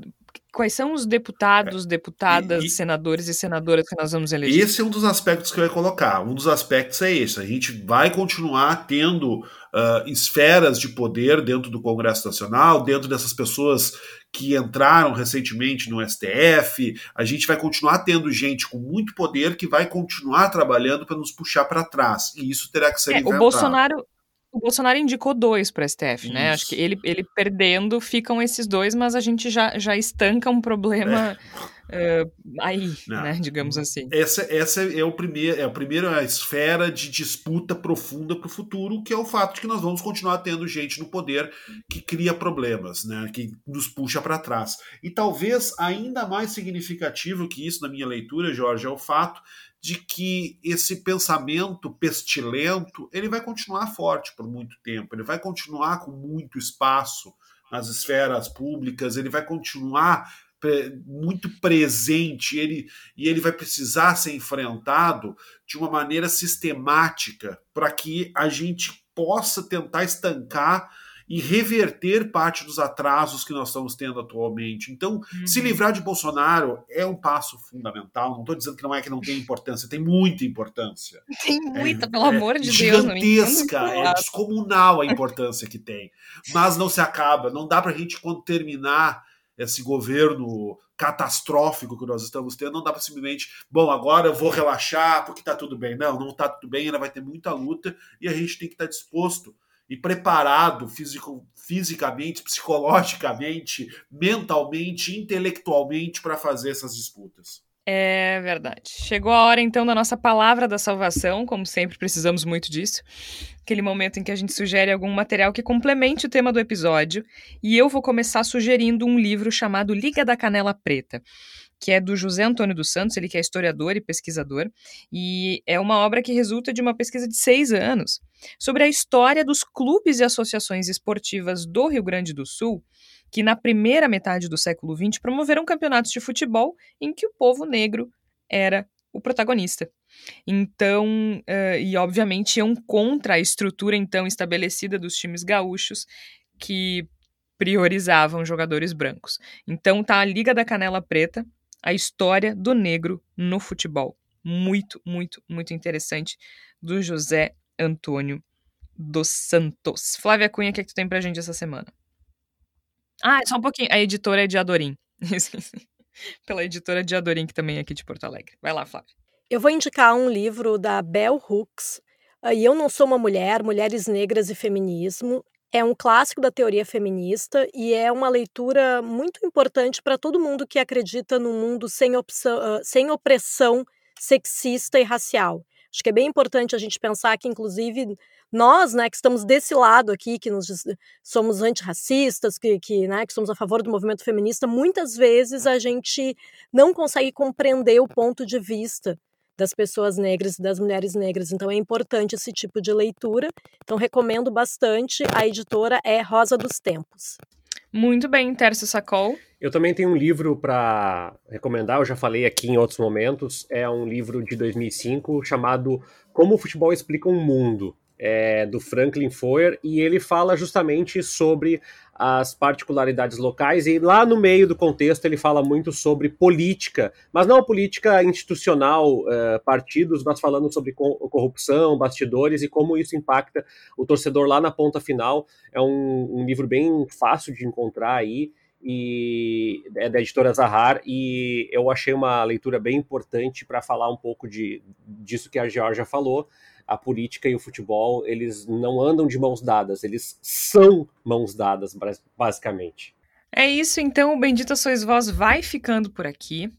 A: quais são os deputados, deputadas, e, e, senadores e senadoras que nós vamos eleger?
D: Esse é um dos aspectos que eu ia colocar. Um dos aspectos é esse. A gente vai continuar tendo uh, esferas de poder dentro do Congresso Nacional, dentro dessas pessoas que entraram recentemente no STF. A gente vai continuar tendo gente com muito poder que vai continuar trabalhando para nos puxar para trás. E isso terá que ser é,
A: O Bolsonaro o Bolsonaro indicou dois para o STF, Isso. né? Acho que ele, ele perdendo ficam esses dois, mas a gente já, já estanca um problema é. uh, aí, Não. né? Digamos assim.
D: Essa, essa é, o primeiro, é a primeira esfera de disputa profunda para o futuro, que é o fato de que nós vamos continuar tendo gente no poder que cria problemas, né? Que nos puxa para trás. E talvez ainda mais significativo que isso, na minha leitura, Jorge, é o fato de que esse pensamento pestilento ele vai continuar forte por muito tempo, ele vai continuar com muito espaço nas esferas públicas, ele vai continuar muito presente ele, e ele vai precisar ser enfrentado de uma maneira sistemática para que a gente possa tentar estancar e reverter parte dos atrasos que nós estamos tendo atualmente. Então, uhum. se livrar de Bolsonaro é um passo fundamental. Não estou dizendo que não é que não tem importância, tem muita importância.
A: Tem muita, é, pelo amor de
D: Deus. Gigantesca, é descomunal a importância que tem. Mas não se acaba. Não dá para a gente, quando terminar esse governo catastrófico que nós estamos tendo, não dá para simplesmente, bom, agora eu vou relaxar porque está tudo bem. Não, não está tudo bem, ainda vai ter muita luta e a gente tem que estar tá disposto e preparado físico, fisicamente, psicologicamente, mentalmente, intelectualmente para fazer essas disputas.
A: É verdade. Chegou a hora então da nossa palavra da salvação, como sempre precisamos muito disso. Aquele momento em que a gente sugere algum material que complemente o tema do episódio, e eu vou começar sugerindo um livro chamado Liga da Canela Preta que é do José Antônio dos Santos, ele que é historiador e pesquisador, e é uma obra que resulta de uma pesquisa de seis anos sobre a história dos clubes e associações esportivas do Rio Grande do Sul, que na primeira metade do século XX promoveram campeonatos de futebol em que o povo negro era o protagonista. Então, uh, e obviamente iam contra a estrutura então estabelecida dos times gaúchos, que priorizavam jogadores brancos. Então tá a Liga da Canela Preta, a história do negro no futebol. Muito, muito, muito interessante, do José Antônio dos Santos. Flávia Cunha, o que, é que tu tem pra gente essa semana? Ah, só um pouquinho. A editora é de Adorim. Pela editora de Adorim, que também é aqui de Porto Alegre. Vai lá, Flávia.
C: Eu vou indicar um livro da Bell Hooks. E eu não sou uma mulher, mulheres negras e feminismo. É um clássico da teoria feminista e é uma leitura muito importante para todo mundo que acredita num mundo sem, opção, uh, sem opressão sexista e racial. Acho que é bem importante a gente pensar que, inclusive, nós, né, que estamos desse lado aqui, que nos, somos antirracistas, que, que, né, que somos a favor do movimento feminista, muitas vezes a gente não consegue compreender o ponto de vista das pessoas negras e das mulheres negras. Então é importante esse tipo de leitura. Então recomendo bastante. A editora é Rosa dos Tempos.
A: Muito bem, Tércio Sacol.
E: Eu também tenho um livro para recomendar, eu já falei aqui em outros momentos. É um livro de 2005 chamado Como o Futebol Explica um Mundo é, do Franklin Foer, e ele fala justamente sobre as particularidades locais, e lá no meio do contexto ele fala muito sobre política, mas não a política institucional, é, partidos, mas falando sobre corrupção, bastidores e como isso impacta o torcedor lá na ponta final. É um, um livro bem fácil de encontrar aí, e é da editora Zahar e eu achei uma leitura bem importante para falar um pouco de, disso que a Georgia falou, a política e o futebol, eles não andam de mãos dadas, eles são mãos dadas, basicamente.
A: É isso, então o Bendita Sois Vós vai ficando por aqui.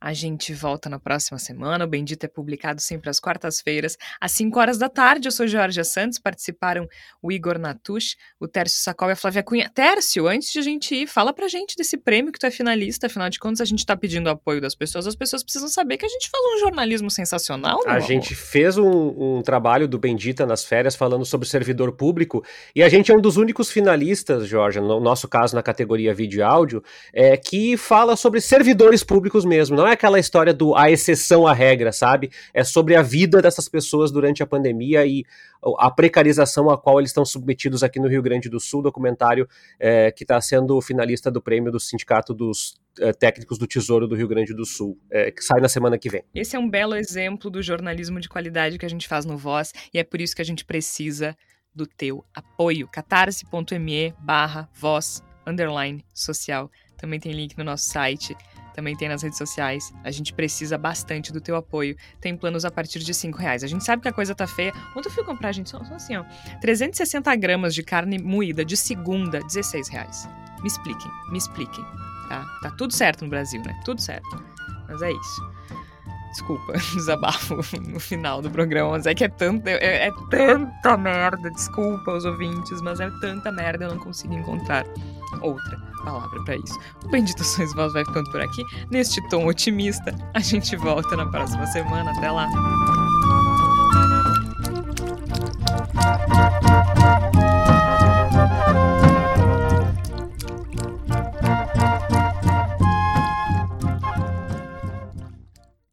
A: A gente volta na próxima semana. O Bendito é publicado sempre às quartas-feiras, às 5 horas da tarde. Eu sou Jorge Santos. Participaram o Igor Natush, o Tércio Sacol e a Flávia Cunha. Tércio, antes de a gente ir, fala pra gente desse prêmio que tu é finalista. Afinal de contas, a gente tá pedindo apoio das pessoas. As pessoas precisam saber que a gente faz um jornalismo sensacional.
E: A gente fez um, um trabalho do Bendita nas férias falando sobre servidor público e a gente é um dos únicos finalistas, Jorge, no nosso caso na categoria vídeo e áudio, é, que fala sobre servidores públicos mesmo. Não Não é aquela história do a exceção à regra, sabe? É sobre a vida dessas pessoas durante a pandemia e a precarização a qual eles estão submetidos aqui no Rio Grande do Sul, documentário é, que está sendo finalista do prêmio do Sindicato dos é, Técnicos do Tesouro do Rio Grande do Sul, é, que sai na semana que vem.
A: Esse é um belo exemplo do jornalismo de qualidade que a gente faz no Voz e é por isso que a gente precisa do teu apoio. catarse.me barra voz underline social. Também tem link no nosso site também tem nas redes sociais. A gente precisa bastante do teu apoio. Tem planos a partir de 5 reais. A gente sabe que a coisa tá feia. Ontem eu fui comprar, gente, só, só assim, ó. 360 gramas de carne moída de segunda, 16 reais. Me expliquem, me expliquem. Tá? Tá tudo certo no Brasil, né? Tudo certo. Mas é isso. Desculpa, desabafo no final do programa, mas é que é tanta, é, é, tanta merda. Desculpa os ouvintes, mas é tanta merda eu não consigo encontrar outra palavra para isso. O Bendito Sois Vós vai ficando por aqui. Neste tom otimista, a gente volta na próxima semana. Até lá!